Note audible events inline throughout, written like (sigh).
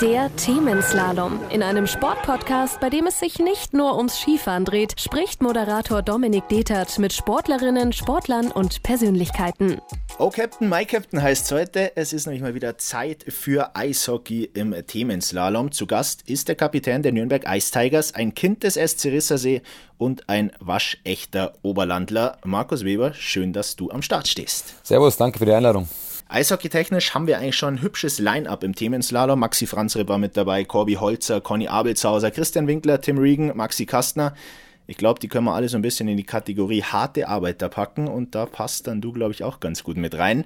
Der Themenslalom. In einem Sportpodcast, bei dem es sich nicht nur ums Skifahren dreht, spricht Moderator Dominik Detert mit Sportlerinnen, Sportlern und Persönlichkeiten. Oh Captain, My Captain heißt heute. Es ist nämlich mal wieder Zeit für Eishockey im Themenslalom. Zu Gast ist der Kapitän der Nürnberg Ice Tigers, ein Kind des SC Rissersee und ein waschechter Oberlandler. Markus Weber, schön, dass du am Start stehst. Servus, danke für die Einladung. Eishockeytechnisch haben wir eigentlich schon ein hübsches Line-Up im Themenslalom. Maxi Franzreb war mit dabei, Corby Holzer, Conny Abelshauser, Christian Winkler, Tim Regan, Maxi Kastner. Ich glaube, die können wir alle so ein bisschen in die Kategorie harte Arbeiter packen und da passt dann du, glaube ich, auch ganz gut mit rein.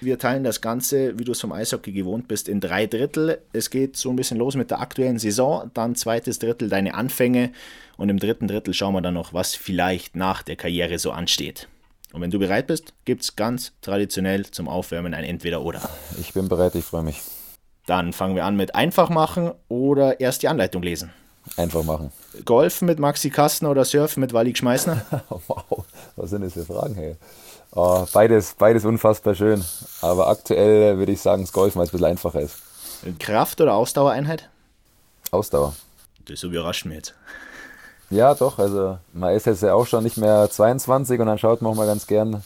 Wir teilen das Ganze, wie du es vom Eishockey gewohnt bist, in drei Drittel. Es geht so ein bisschen los mit der aktuellen Saison, dann zweites Drittel deine Anfänge und im dritten Drittel schauen wir dann noch, was vielleicht nach der Karriere so ansteht. Und wenn du bereit bist, gibt es ganz traditionell zum Aufwärmen ein Entweder-Oder. Ich bin bereit, ich freue mich. Dann fangen wir an mit einfach machen oder erst die Anleitung lesen. Einfach machen. Golfen mit Maxi Kastner oder Surfen mit Wally Schmeißner? (laughs) wow, was sind das für Fragen, hey? Oh, beides, beides unfassbar schön. Aber aktuell würde ich sagen, das Golfen, weil es ein bisschen einfacher ist. Kraft- oder Ausdauereinheit? Ausdauer. Das überrascht mich jetzt. Ja, doch. Also man ist jetzt ja auch schon nicht mehr 22 und dann schaut man auch mal ganz gern,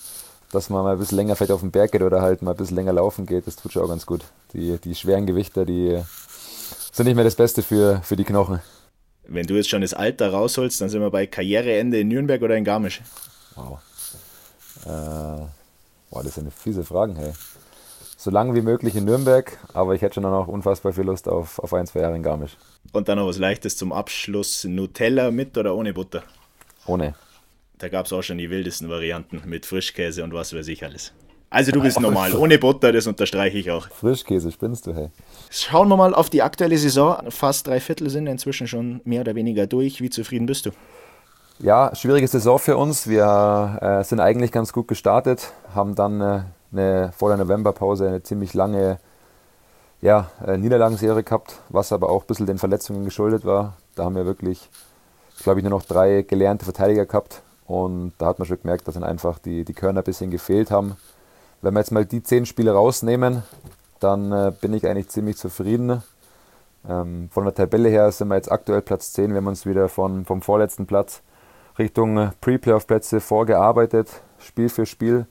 dass man mal ein bisschen länger vielleicht auf den Berg geht oder halt mal ein bisschen länger laufen geht. Das tut schon auch ganz gut. Die, die schweren Gewichter, die sind nicht mehr das Beste für, für die Knochen. Wenn du jetzt schon das Alter rausholst, dann sind wir bei Karriereende in Nürnberg oder in Garmisch. Wow. Äh, boah, das sind fiese Fragen, hey. So lange wie möglich in Nürnberg, aber ich hätte schon noch unfassbar viel Lust auf, auf ein, zwei Jahre in Garmisch. Und dann noch was Leichtes zum Abschluss. Nutella mit oder ohne Butter? Ohne. Da gab es auch schon die wildesten Varianten mit Frischkäse und was weiß ich alles. Also du bist (laughs) normal, ohne Butter, das unterstreiche ich auch. Frischkäse, spinnst du, hey. Schauen wir mal auf die aktuelle Saison. Fast drei Viertel sind inzwischen schon mehr oder weniger durch. Wie zufrieden bist du? Ja, schwierige Saison für uns. Wir äh, sind eigentlich ganz gut gestartet, haben dann äh, eine, vor der Novemberpause eine ziemlich lange ja, äh, Niederlagenserie gehabt, was aber auch ein bisschen den Verletzungen geschuldet war. Da haben wir wirklich, glaube ich, nur noch drei gelernte Verteidiger gehabt und da hat man schon gemerkt, dass dann einfach die, die Körner ein bisschen gefehlt haben. Wenn wir jetzt mal die zehn Spiele rausnehmen, dann äh, bin ich eigentlich ziemlich zufrieden. Ähm, von der Tabelle her sind wir jetzt aktuell Platz 10. Wir haben uns wieder von, vom vorletzten Platz Richtung Pre-Playoff-Plätze vorgearbeitet, Spiel für Spiel.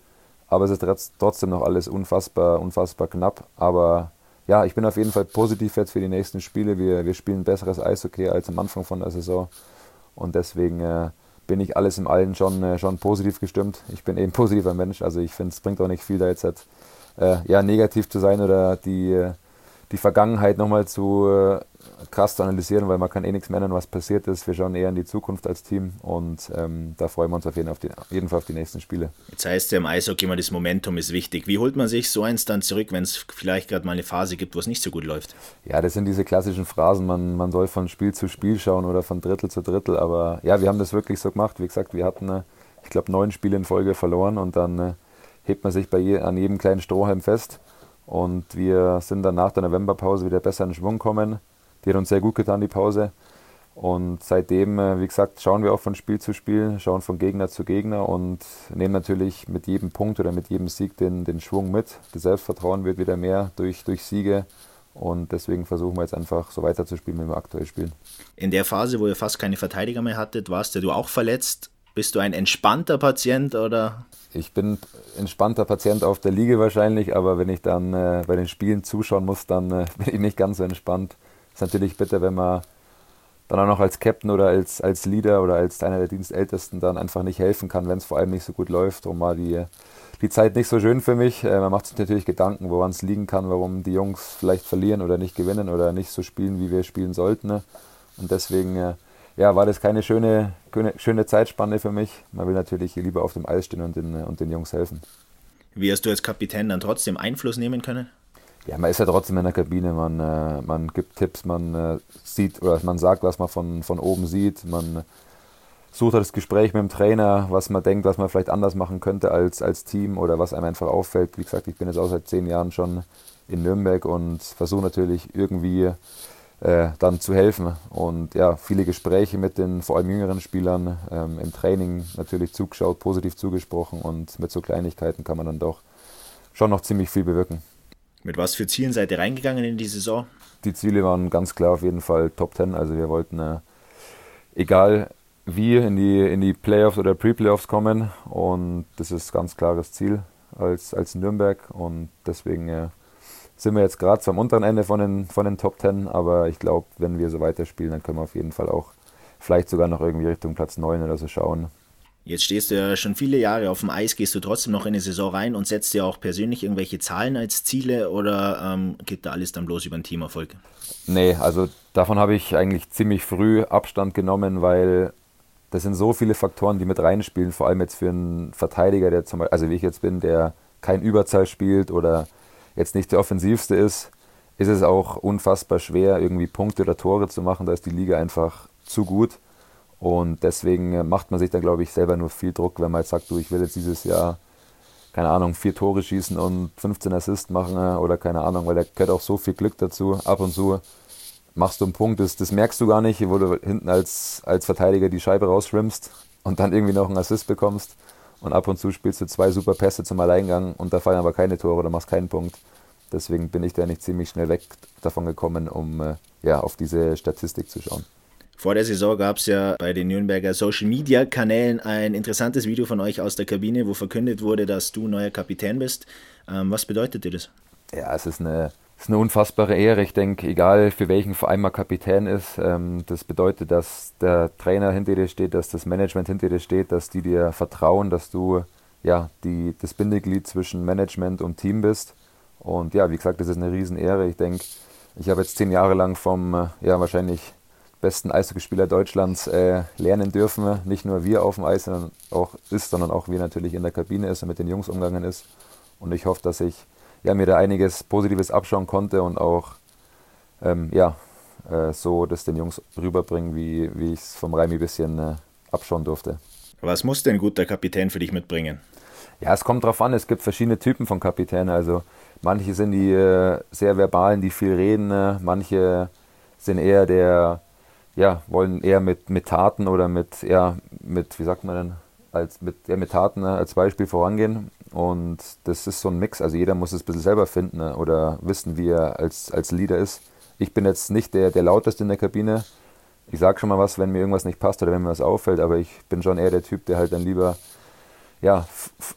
Aber es ist trotzdem noch alles unfassbar, unfassbar knapp. Aber ja, ich bin auf jeden Fall positiv jetzt für die nächsten Spiele. Wir, wir spielen besseres Eishockey als am Anfang von der Saison. Und deswegen äh, bin ich alles im Allen schon, äh, schon positiv gestimmt. Ich bin eben (laughs) positiver Mensch. Also ich finde, es bringt auch nicht viel, da jetzt halt, äh, ja, negativ zu sein oder die, äh, die Vergangenheit nochmal zu äh, krass zu analysieren, weil man kann eh nichts mehr ändern, was passiert ist. Wir schauen eher in die Zukunft als Team und ähm, da freuen wir uns auf jeden, auf, die, auf jeden, Fall auf die nächsten Spiele. Jetzt heißt ja im Eishockey immer, das Momentum ist wichtig. Wie holt man sich so eins dann zurück, wenn es vielleicht gerade mal eine Phase gibt, wo es nicht so gut läuft? Ja, das sind diese klassischen Phrasen, man, man soll von Spiel zu Spiel schauen oder von Drittel zu Drittel, aber ja, wir haben das wirklich so gemacht. Wie gesagt, wir hatten, äh, ich glaube, neun Spiele in Folge verloren und dann äh, hebt man sich bei je, an jedem kleinen Strohhalm fest. Und wir sind dann nach der Novemberpause wieder besser in Schwung gekommen. Die hat uns sehr gut getan, die Pause. Und seitdem, äh, wie gesagt, schauen wir auch von Spiel zu Spiel, schauen von Gegner zu Gegner und nehmen natürlich mit jedem Punkt oder mit jedem Sieg den, den Schwung mit. Das Selbstvertrauen wird wieder mehr durch, durch Siege. Und deswegen versuchen wir jetzt einfach so weiterzuspielen, wie wir aktuell spielen. In der Phase, wo ihr fast keine Verteidiger mehr hattet, warst du auch verletzt. Bist du ein entspannter Patient oder ich bin entspannter Patient auf der Liege wahrscheinlich, aber wenn ich dann äh, bei den Spielen zuschauen muss, dann äh, (laughs) bin ich nicht ganz so entspannt. Ist natürlich bitter, wenn man dann auch noch als Captain oder als, als Leader oder als einer der Dienstältesten dann einfach nicht helfen kann, wenn es vor allem nicht so gut läuft. Darum war die, die Zeit nicht so schön für mich. Äh, man macht sich natürlich Gedanken, woran es liegen kann, warum die Jungs vielleicht verlieren oder nicht gewinnen oder nicht so spielen, wie wir spielen sollten. Ne? Und deswegen äh, ja, war das keine schöne, schöne Zeitspanne für mich. Man will natürlich lieber auf dem Eis stehen und den, und den Jungs helfen. Wie hast du als Kapitän dann trotzdem Einfluss nehmen können? Ja, man ist ja trotzdem in der Kabine, man, äh, man gibt Tipps, man äh, sieht oder man sagt, was man von, von oben sieht, man sucht das Gespräch mit dem Trainer, was man denkt, was man vielleicht anders machen könnte als, als Team oder was einem einfach auffällt. Wie gesagt, ich bin jetzt auch seit zehn Jahren schon in Nürnberg und versuche natürlich irgendwie äh, dann zu helfen. Und ja, viele Gespräche mit den vor allem jüngeren Spielern ähm, im Training natürlich zugeschaut, positiv zugesprochen und mit so Kleinigkeiten kann man dann doch schon noch ziemlich viel bewirken. Mit was für Zielen seid ihr reingegangen in die Saison? Die Ziele waren ganz klar auf jeden Fall Top 10. Also wir wollten, äh, egal wie, in die, in die Playoffs oder Pre-Playoffs kommen. Und das ist ganz klares Ziel als, als Nürnberg. Und deswegen äh, sind wir jetzt gerade am unteren Ende von den, von den Top 10. Aber ich glaube, wenn wir so weiterspielen, dann können wir auf jeden Fall auch vielleicht sogar noch irgendwie Richtung Platz 9 oder so schauen. Jetzt stehst du ja schon viele Jahre auf dem Eis, gehst du trotzdem noch in die Saison rein und setzt dir auch persönlich irgendwelche Zahlen als Ziele oder ähm, geht da alles dann bloß über den Teamerfolg? Nee, also davon habe ich eigentlich ziemlich früh Abstand genommen, weil das sind so viele Faktoren, die mit reinspielen, vor allem jetzt für einen Verteidiger, der zum Beispiel, also wie ich jetzt bin, der kein Überzahl spielt oder jetzt nicht der offensivste ist, ist es auch unfassbar schwer, irgendwie Punkte oder Tore zu machen. Da ist die Liga einfach zu gut. Und deswegen äh, macht man sich da, glaube ich, selber nur viel Druck, wenn man jetzt sagt, du, ich will jetzt dieses Jahr, keine Ahnung, vier Tore schießen und 15 Assists machen äh, oder keine Ahnung, weil da gehört auch so viel Glück dazu. Ab und zu machst du einen Punkt, das, das merkst du gar nicht, wo du hinten als, als Verteidiger die Scheibe rausschwimmst und dann irgendwie noch einen Assist bekommst. Und ab und zu spielst du zwei super Pässe zum Alleingang und da fallen aber keine Tore oder machst keinen Punkt. Deswegen bin ich da nicht ziemlich schnell weg davon gekommen, um äh, ja, auf diese Statistik zu schauen. Vor der Saison gab es ja bei den Nürnberger Social Media Kanälen ein interessantes Video von euch aus der Kabine, wo verkündet wurde, dass du neuer Kapitän bist. Ähm, was bedeutet dir das? Ja, es ist eine, es ist eine unfassbare Ehre. Ich denke, egal für welchen Verein man Kapitän ist, ähm, das bedeutet, dass der Trainer hinter dir steht, dass das Management hinter dir steht, dass die dir vertrauen, dass du ja die, das Bindeglied zwischen Management und Team bist. Und ja, wie gesagt, das ist eine Riesenehre. Ich denke, ich habe jetzt zehn Jahre lang vom äh, ja wahrscheinlich besten Eishockeyspieler Deutschlands äh, lernen dürfen. Nicht nur wir auf dem Eis sondern auch ist, sondern auch wir natürlich in der Kabine ist und mit den Jungs umgegangen ist. Und ich hoffe, dass ich ja, mir da einiges Positives abschauen konnte und auch ähm, ja, äh, so das den Jungs rüberbringen, wie, wie ich es vom Reimi ein bisschen äh, abschauen durfte. Was muss denn ein guter Kapitän für dich mitbringen? Ja, es kommt drauf an. Es gibt verschiedene Typen von Kapitänen. Also manche sind die äh, sehr verbalen, die viel reden. Äh, manche sind eher der ja, wollen eher mit, mit Taten oder mit, ja, mit, wie sagt man denn, als mit, ja, mit Taten ne, als Beispiel vorangehen. Und das ist so ein Mix. Also jeder muss es ein bisschen selber finden ne, oder wissen, wie er als, als Leader ist. Ich bin jetzt nicht der, der lauteste in der Kabine. Ich sage schon mal was, wenn mir irgendwas nicht passt oder wenn mir was auffällt, aber ich bin schon eher der Typ, der halt dann lieber ja,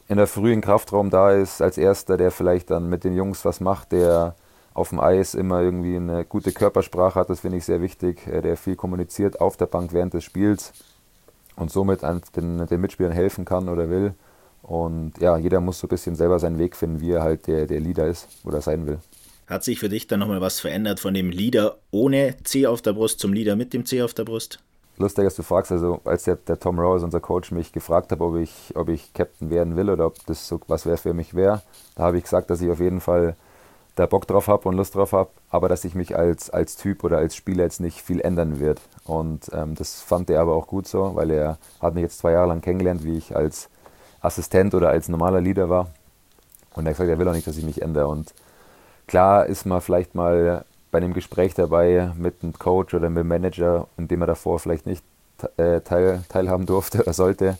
in der frühen Kraftraum da ist, als erster, der vielleicht dann mit den Jungs was macht, der auf dem Eis immer irgendwie eine gute Körpersprache hat, das finde ich sehr wichtig, äh, der viel kommuniziert auf der Bank während des Spiels und somit den, den Mitspielern helfen kann oder will. Und ja, jeder muss so ein bisschen selber seinen Weg finden, wie er halt der, der Leader ist oder sein will. Hat sich für dich dann nochmal was verändert von dem Leader ohne C auf der Brust zum Leader mit dem C auf der Brust? Lustig, dass du fragst, also als der, der Tom Rose, unser Coach, mich gefragt hat, ob ich, ob ich Captain werden will oder ob das so was wäre für mich wäre, da habe ich gesagt, dass ich auf jeden Fall da Bock drauf habe und Lust drauf habe, aber dass ich mich als, als Typ oder als Spieler jetzt nicht viel ändern wird. Und ähm, das fand er aber auch gut so, weil er hat mich jetzt zwei Jahre lang kennengelernt, wie ich als Assistent oder als normaler Leader war. Und er hat gesagt, er will auch nicht, dass ich mich ändere. Und klar ist man vielleicht mal bei einem Gespräch dabei mit einem Coach oder mit einem Manager, in dem er davor vielleicht nicht äh, teil, teilhaben durfte oder sollte,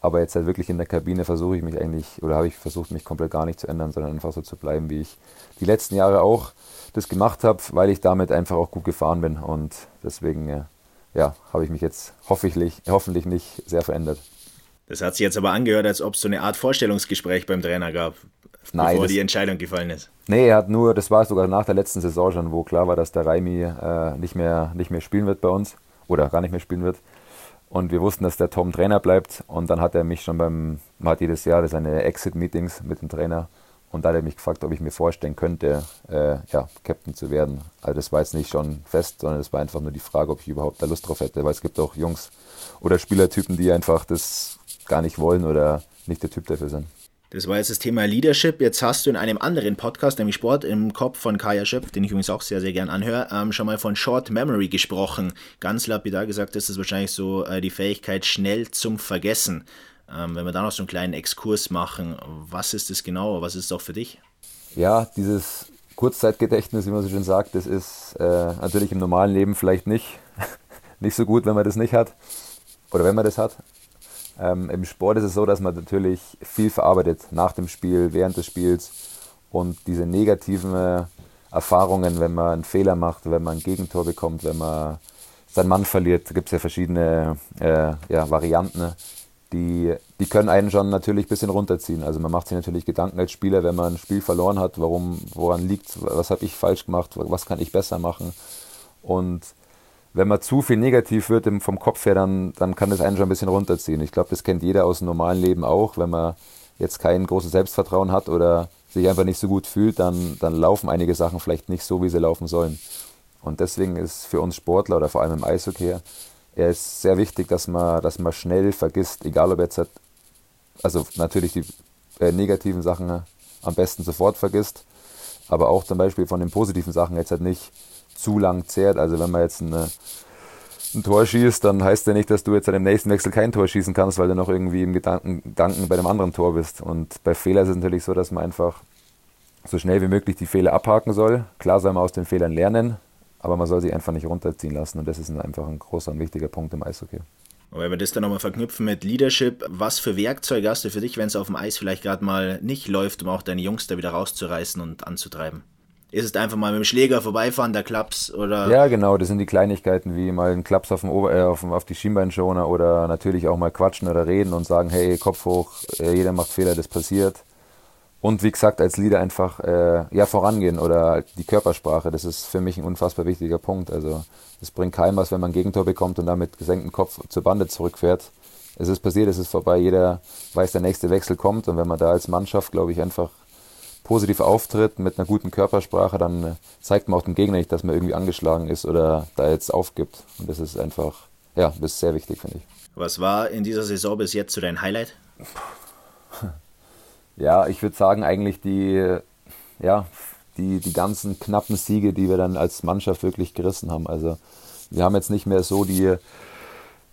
aber jetzt halt wirklich in der Kabine versuche ich mich eigentlich, oder habe ich versucht, mich komplett gar nicht zu ändern, sondern einfach so zu bleiben, wie ich die letzten Jahre auch das gemacht habe, weil ich damit einfach auch gut gefahren bin. Und deswegen, äh, ja, habe ich mich jetzt hoffentlich, hoffentlich nicht sehr verändert. Das hat sich jetzt aber angehört, als ob es so eine Art Vorstellungsgespräch beim Trainer gab, Nein, bevor das, die Entscheidung gefallen ist. Nee, er hat nur, das war sogar nach der letzten Saison schon, wo klar war, dass der Raimi äh, nicht, mehr, nicht mehr spielen wird bei uns oder gar nicht mehr spielen wird. Und wir wussten, dass der Tom Trainer bleibt. Und dann hat er mich schon beim, man hat jedes Jahr seine Exit-Meetings mit dem Trainer. Und da hat er mich gefragt, ob ich mir vorstellen könnte, äh, ja, Captain zu werden. Also das war jetzt nicht schon fest, sondern es war einfach nur die Frage, ob ich überhaupt da Lust drauf hätte. Weil es gibt auch Jungs oder Spielertypen, die einfach das gar nicht wollen oder nicht der Typ dafür sind. Das war jetzt das Thema Leadership. Jetzt hast du in einem anderen Podcast, nämlich Sport im Kopf von Kaya Schöpf, den ich übrigens auch sehr, sehr gern anhöre, ähm, schon mal von Short Memory gesprochen. Ganz lapidar gesagt, ist wahrscheinlich so äh, die Fähigkeit schnell zum Vergessen. Ähm, wenn wir da noch so einen kleinen Exkurs machen, was ist das genau? Was ist es auch für dich? Ja, dieses Kurzzeitgedächtnis, wie man so schön sagt, das ist äh, natürlich im normalen Leben vielleicht nicht, (laughs) nicht so gut, wenn man das nicht hat. Oder wenn man das hat. Ähm, Im Sport ist es so, dass man natürlich viel verarbeitet nach dem Spiel, während des Spiels. Und diese negativen äh, Erfahrungen, wenn man einen Fehler macht, wenn man ein Gegentor bekommt, wenn man seinen Mann verliert, gibt es ja verschiedene äh, ja, Varianten, die, die können einen schon natürlich ein bisschen runterziehen. Also man macht sich natürlich Gedanken als Spieler, wenn man ein Spiel verloren hat, warum, woran liegt was habe ich falsch gemacht, was kann ich besser machen. Und wenn man zu viel negativ wird vom Kopf her, dann, dann kann das einen schon ein bisschen runterziehen. Ich glaube, das kennt jeder aus dem normalen Leben auch. Wenn man jetzt kein großes Selbstvertrauen hat oder sich einfach nicht so gut fühlt, dann, dann laufen einige Sachen vielleicht nicht so, wie sie laufen sollen. Und deswegen ist für uns Sportler oder vor allem im Eishockey er ist sehr wichtig, dass man, dass man schnell vergisst, egal ob jetzt, halt, also natürlich die äh, negativen Sachen am besten sofort vergisst, aber auch zum Beispiel von den positiven Sachen jetzt halt nicht zu lang zehrt. Also wenn man jetzt eine, ein Tor schießt, dann heißt ja nicht, dass du jetzt an dem nächsten Wechsel kein Tor schießen kannst, weil du noch irgendwie im Gedanken, Gedanken bei einem anderen Tor bist. Und bei Fehlern ist es natürlich so, dass man einfach so schnell wie möglich die Fehler abhaken soll. Klar soll man aus den Fehlern lernen, aber man soll sie einfach nicht runterziehen lassen. Und das ist einfach ein großer und wichtiger Punkt im Eishockey. Aber wenn wir das dann nochmal verknüpfen mit Leadership, was für Werkzeuge hast du für dich, wenn es auf dem Eis vielleicht gerade mal nicht läuft, um auch deine Jungs da wieder rauszureißen und anzutreiben? Ist es einfach mal mit dem Schläger vorbeifahren, der Klaps oder? Ja, genau, das sind die Kleinigkeiten wie mal ein Klaps auf, dem Ober äh, auf, auf die Schienbeinschoner oder natürlich auch mal quatschen oder reden und sagen, hey, Kopf hoch, äh, jeder macht Fehler, das passiert. Und wie gesagt, als Leader einfach äh, ja, vorangehen oder die Körpersprache, das ist für mich ein unfassbar wichtiger Punkt. Also es bringt keinem was, wenn man ein Gegentor bekommt und dann mit gesenktem Kopf zur Bande zurückfährt. Es ist passiert, es ist vorbei, jeder weiß, der nächste Wechsel kommt und wenn man da als Mannschaft, glaube ich, einfach positiv auftritt mit einer guten Körpersprache, dann äh, zeigt man auch dem Gegner nicht, dass man irgendwie angeschlagen ist oder da jetzt aufgibt. Und das ist einfach, ja, das ist sehr wichtig, finde ich. Was war in dieser Saison bis jetzt so dein Highlight? Ja, ich würde sagen, eigentlich die, ja, die, die ganzen knappen Siege, die wir dann als Mannschaft wirklich gerissen haben. Also wir haben jetzt nicht mehr so die,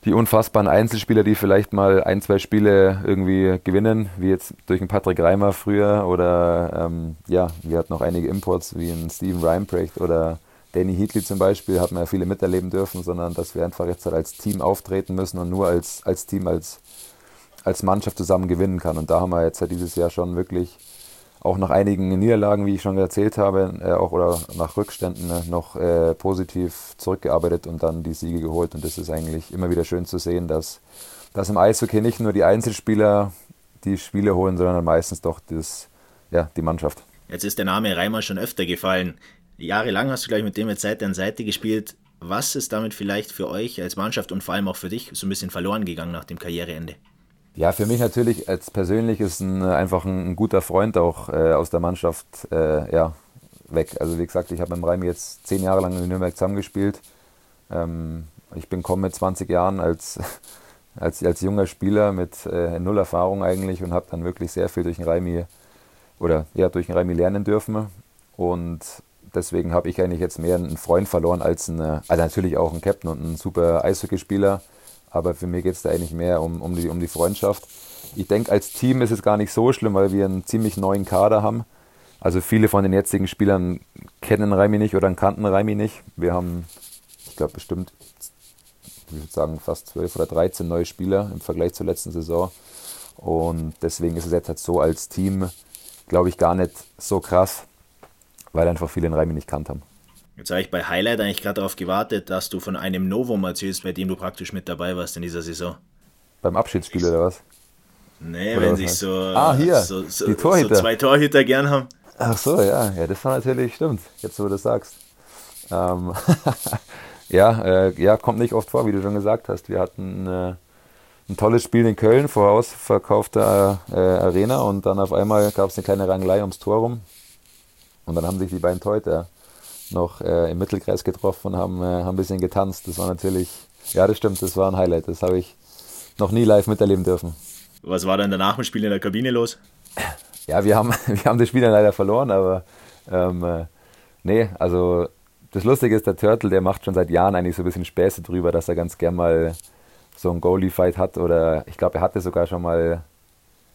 die unfassbaren Einzelspieler, die vielleicht mal ein, zwei Spiele irgendwie gewinnen, wie jetzt durch einen Patrick Reimer früher oder ähm, ja, wir hatten noch einige Imports wie ein Steven Reinprecht oder Danny Heatley zum Beispiel, hat man ja viele miterleben dürfen, sondern dass wir einfach jetzt halt als Team auftreten müssen und nur als, als Team, als als Mannschaft zusammen gewinnen kann. Und da haben wir jetzt ja dieses Jahr schon wirklich auch nach einigen Niederlagen, wie ich schon erzählt habe, äh, auch oder nach Rückständen äh, noch äh, positiv zurückgearbeitet und dann die Siege geholt. Und das ist eigentlich immer wieder schön zu sehen, dass, dass im Eishockey nicht nur die Einzelspieler die Spiele holen, sondern meistens doch das, ja, die Mannschaft. Jetzt ist der Name Reimer schon öfter gefallen. Jahrelang hast du gleich mit dem jetzt Seite an Seite gespielt. Was ist damit vielleicht für euch als Mannschaft und vor allem auch für dich so ein bisschen verloren gegangen nach dem Karriereende? Ja, für mich natürlich als persönlich ist ein, einfach ein, ein guter Freund auch äh, aus der Mannschaft äh, ja, weg. Also wie gesagt, ich habe mit dem Reimi jetzt zehn Jahre lang in Nürnberg zusammengespielt. Ähm, ich bin komme mit 20 Jahren als, (laughs) als, als junger Spieler mit äh, null Erfahrung eigentlich und habe dann wirklich sehr viel durch den Reimi oder ja, durch den Reimi lernen dürfen. Und deswegen habe ich eigentlich jetzt mehr einen Freund verloren als einen, also natürlich auch einen Captain und einen super Eishockeyspieler. spieler aber für mich geht es da eigentlich mehr um, um, die, um die Freundschaft. Ich denke, als Team ist es gar nicht so schlimm, weil wir einen ziemlich neuen Kader haben. Also viele von den jetzigen Spielern kennen Raimi nicht oder kannten Raimi nicht. Wir haben, ich glaube, bestimmt, ich würde sagen, fast 12 oder 13 neue Spieler im Vergleich zur letzten Saison. Und deswegen ist es jetzt halt so als Team, glaube ich, gar nicht so krass, weil einfach viele den Raimi nicht kannt haben. Jetzt habe ich bei Highlight eigentlich gerade darauf gewartet, dass du von einem Novum erzählst, bei dem du praktisch mit dabei warst in dieser Saison. Beim Abschiedsspiel oder was? Nee, oder wenn sich so, ah, hier, so, so, die Torhüter. so zwei Torhüter gern haben. Ach so, ja, ja, das war natürlich stimmt, jetzt wo du das sagst. Ähm, (laughs) ja, äh, ja, kommt nicht oft vor, wie du schon gesagt hast. Wir hatten äh, ein tolles Spiel in Köln vor ausverkaufter äh, Arena und dann auf einmal gab es eine kleine Rangelei ums Tor rum. Und dann haben sich die beiden Torhüter noch äh, im Mittelkreis getroffen und haben, äh, haben ein bisschen getanzt. Das war natürlich, ja, das stimmt, das war ein Highlight. Das habe ich noch nie live miterleben dürfen. Was war dann danach im Spiel in der Kabine los? Ja, wir haben, (laughs) wir haben das Spiel dann leider verloren, aber ähm, äh, nee, also das Lustige ist, der Turtle, der macht schon seit Jahren eigentlich so ein bisschen Späße drüber, dass er ganz gern mal so einen Goalie-Fight hat oder ich glaube, er hatte sogar schon mal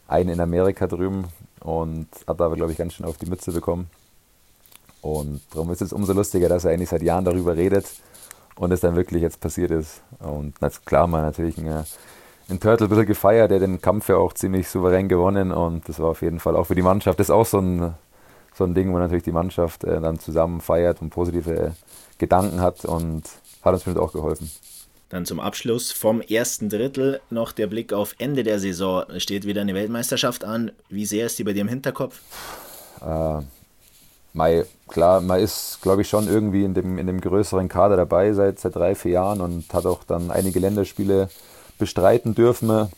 einen in Amerika drüben und hat aber, glaube ich, ganz schön auf die Mütze bekommen. Und darum ist es umso lustiger, dass er eigentlich seit Jahren darüber redet und es dann wirklich jetzt passiert ist. Und das, klar, man natürlich einen, einen Turtle ein bisschen gefeiert, der den Kampf ja auch ziemlich souverän gewonnen und das war auf jeden Fall auch für die Mannschaft. Das ist auch so ein, so ein Ding, wo natürlich die Mannschaft äh, dann zusammen feiert und positive Gedanken hat und hat uns bestimmt auch geholfen. Dann zum Abschluss vom ersten Drittel noch der Blick auf Ende der Saison. Es steht wieder eine Weltmeisterschaft an. Wie sehr ist die bei dir im Hinterkopf? Äh, Mai, klar, man ist, glaube ich, schon irgendwie in dem, in dem größeren Kader dabei seit, seit drei, vier Jahren und hat auch dann einige Länderspiele bestreiten dürfen.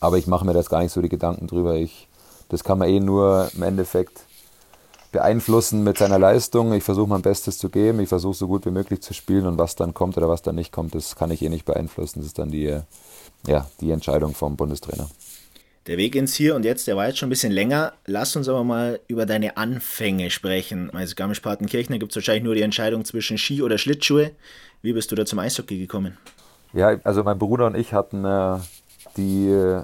Aber ich mache mir das gar nicht so die Gedanken drüber. Ich, das kann man eh nur im Endeffekt beeinflussen mit seiner Leistung. Ich versuche mein Bestes zu geben, ich versuche so gut wie möglich zu spielen und was dann kommt oder was dann nicht kommt, das kann ich eh nicht beeinflussen. Das ist dann die, ja, die Entscheidung vom Bundestrainer. Der Weg ins Hier und Jetzt, der war jetzt schon ein bisschen länger. Lass uns aber mal über deine Anfänge sprechen. Also Garmisch-Partenkirchen, gibt es wahrscheinlich nur die Entscheidung zwischen Ski oder Schlittschuhe. Wie bist du da zum Eishockey gekommen? Ja, also mein Bruder und ich hatten äh, die,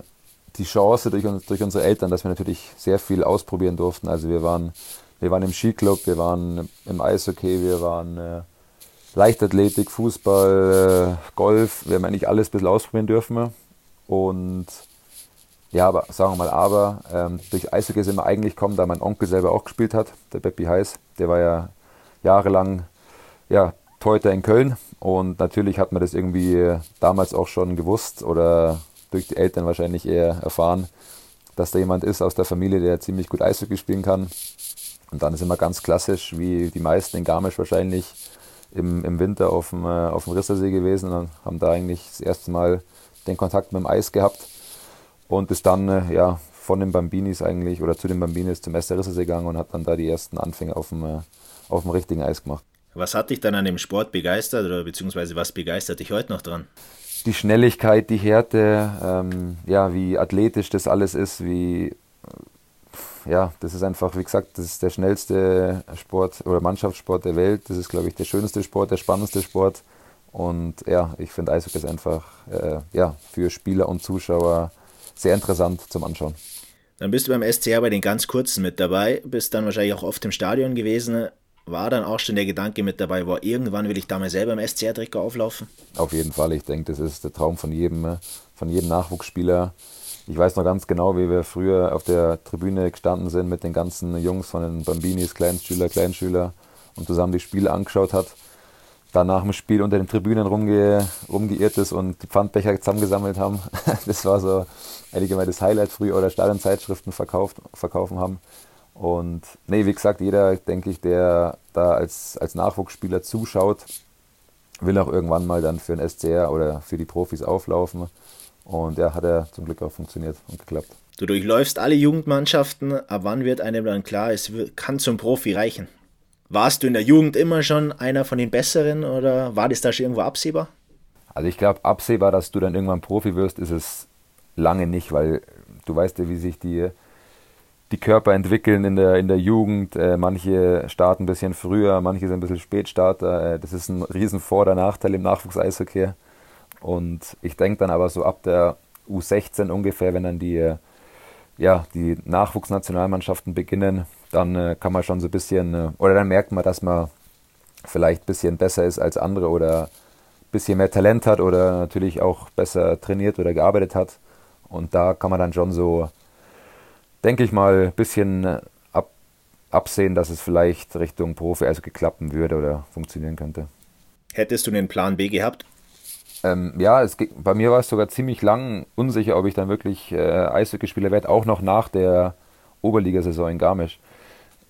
die Chance durch, uns, durch unsere Eltern, dass wir natürlich sehr viel ausprobieren durften. Also wir waren wir waren im Skiclub, wir waren im Eishockey, wir waren äh, Leichtathletik, Fußball, äh, Golf. Wir haben eigentlich alles ein bisschen ausprobieren dürfen. Und ja, aber sagen wir mal, aber ähm, durch Eishockey sind wir eigentlich gekommen, da mein Onkel selber auch gespielt hat, der Beppi Heiß. Der war ja jahrelang ja, Torhüter in Köln. Und natürlich hat man das irgendwie damals auch schon gewusst oder durch die Eltern wahrscheinlich eher erfahren, dass da jemand ist aus der Familie, der ziemlich gut Eishockey spielen kann. Und dann ist immer ganz klassisch, wie die meisten in Garmisch wahrscheinlich, im, im Winter auf dem, äh, auf dem Rissersee gewesen und haben da eigentlich das erste Mal den Kontakt mit dem Eis gehabt. Und ist dann äh, ja, von den Bambinis eigentlich oder zu den Bambinis zumEster Rissersee gegangen und hat dann da die ersten Anfänge auf dem, äh, auf dem richtigen Eis gemacht. Was hat dich dann an dem Sport begeistert oder beziehungsweise was begeistert dich heute noch dran? Die Schnelligkeit, die Härte, ähm, ja, wie athletisch das alles ist, wie ja, das ist einfach, wie gesagt, das ist der schnellste Sport oder Mannschaftssport der Welt. Das ist, glaube ich, der schönste Sport, der spannendste Sport. Und ja, ich finde Eishockey ist einfach äh, ja, für Spieler und Zuschauer sehr interessant zum Anschauen. Dann bist du beim SCR bei den ganz kurzen mit dabei, bist dann wahrscheinlich auch oft im Stadion gewesen. War dann auch schon der Gedanke mit dabei, war irgendwann will ich da mal selber im SCR-Trikot auflaufen? Auf jeden Fall. Ich denke, das ist der Traum von jedem, von jedem Nachwuchsspieler ich weiß noch ganz genau, wie wir früher auf der Tribüne gestanden sind mit den ganzen Jungs von den Bambinis, Kleinschüler, Kleinschüler und zusammen die Spiele angeschaut hat. Da nach dem Spiel unter den Tribünen rumge rumgeirrt ist und die Pfandbecher zusammengesammelt haben. (laughs) Das war so einige Mal das Highlight früher oder Stadionzeitschriften verkauft, verkaufen haben. Und nee, wie gesagt, jeder, denke ich, der da als, als Nachwuchsspieler zuschaut, will auch irgendwann mal dann für den SCR oder für die Profis auflaufen. Und ja, hat er zum Glück auch funktioniert und geklappt. Du durchläufst alle Jugendmannschaften. Ab wann wird einem dann klar, es kann zum Profi reichen? Warst du in der Jugend immer schon einer von den Besseren oder war das da schon irgendwo absehbar? Also ich glaube, absehbar, dass du dann irgendwann Profi wirst, ist es lange nicht, weil du weißt ja, wie sich die, die Körper entwickeln in der, in der Jugend. Äh, manche starten ein bisschen früher, manche sind ein bisschen Spätstarter. Äh, das ist ein riesen Vor- oder Nachteil im Nachwuchs-Eishockey. Und ich denke dann aber so ab der U16 ungefähr, wenn dann die, ja, die Nachwuchsnationalmannschaften beginnen, dann äh, kann man schon so ein bisschen, äh, oder dann merkt man, dass man vielleicht ein bisschen besser ist als andere oder ein bisschen mehr Talent hat oder natürlich auch besser trainiert oder gearbeitet hat. Und da kann man dann schon so, denke ich mal, ein bisschen äh, ab, absehen, dass es vielleicht Richtung Profi also geklappen würde oder funktionieren könnte. Hättest du den Plan B gehabt? Ähm, ja, es, bei mir war es sogar ziemlich lang unsicher, ob ich dann wirklich äh, Eishockeyspieler werde, auch noch nach der Oberligasaison in Garmisch.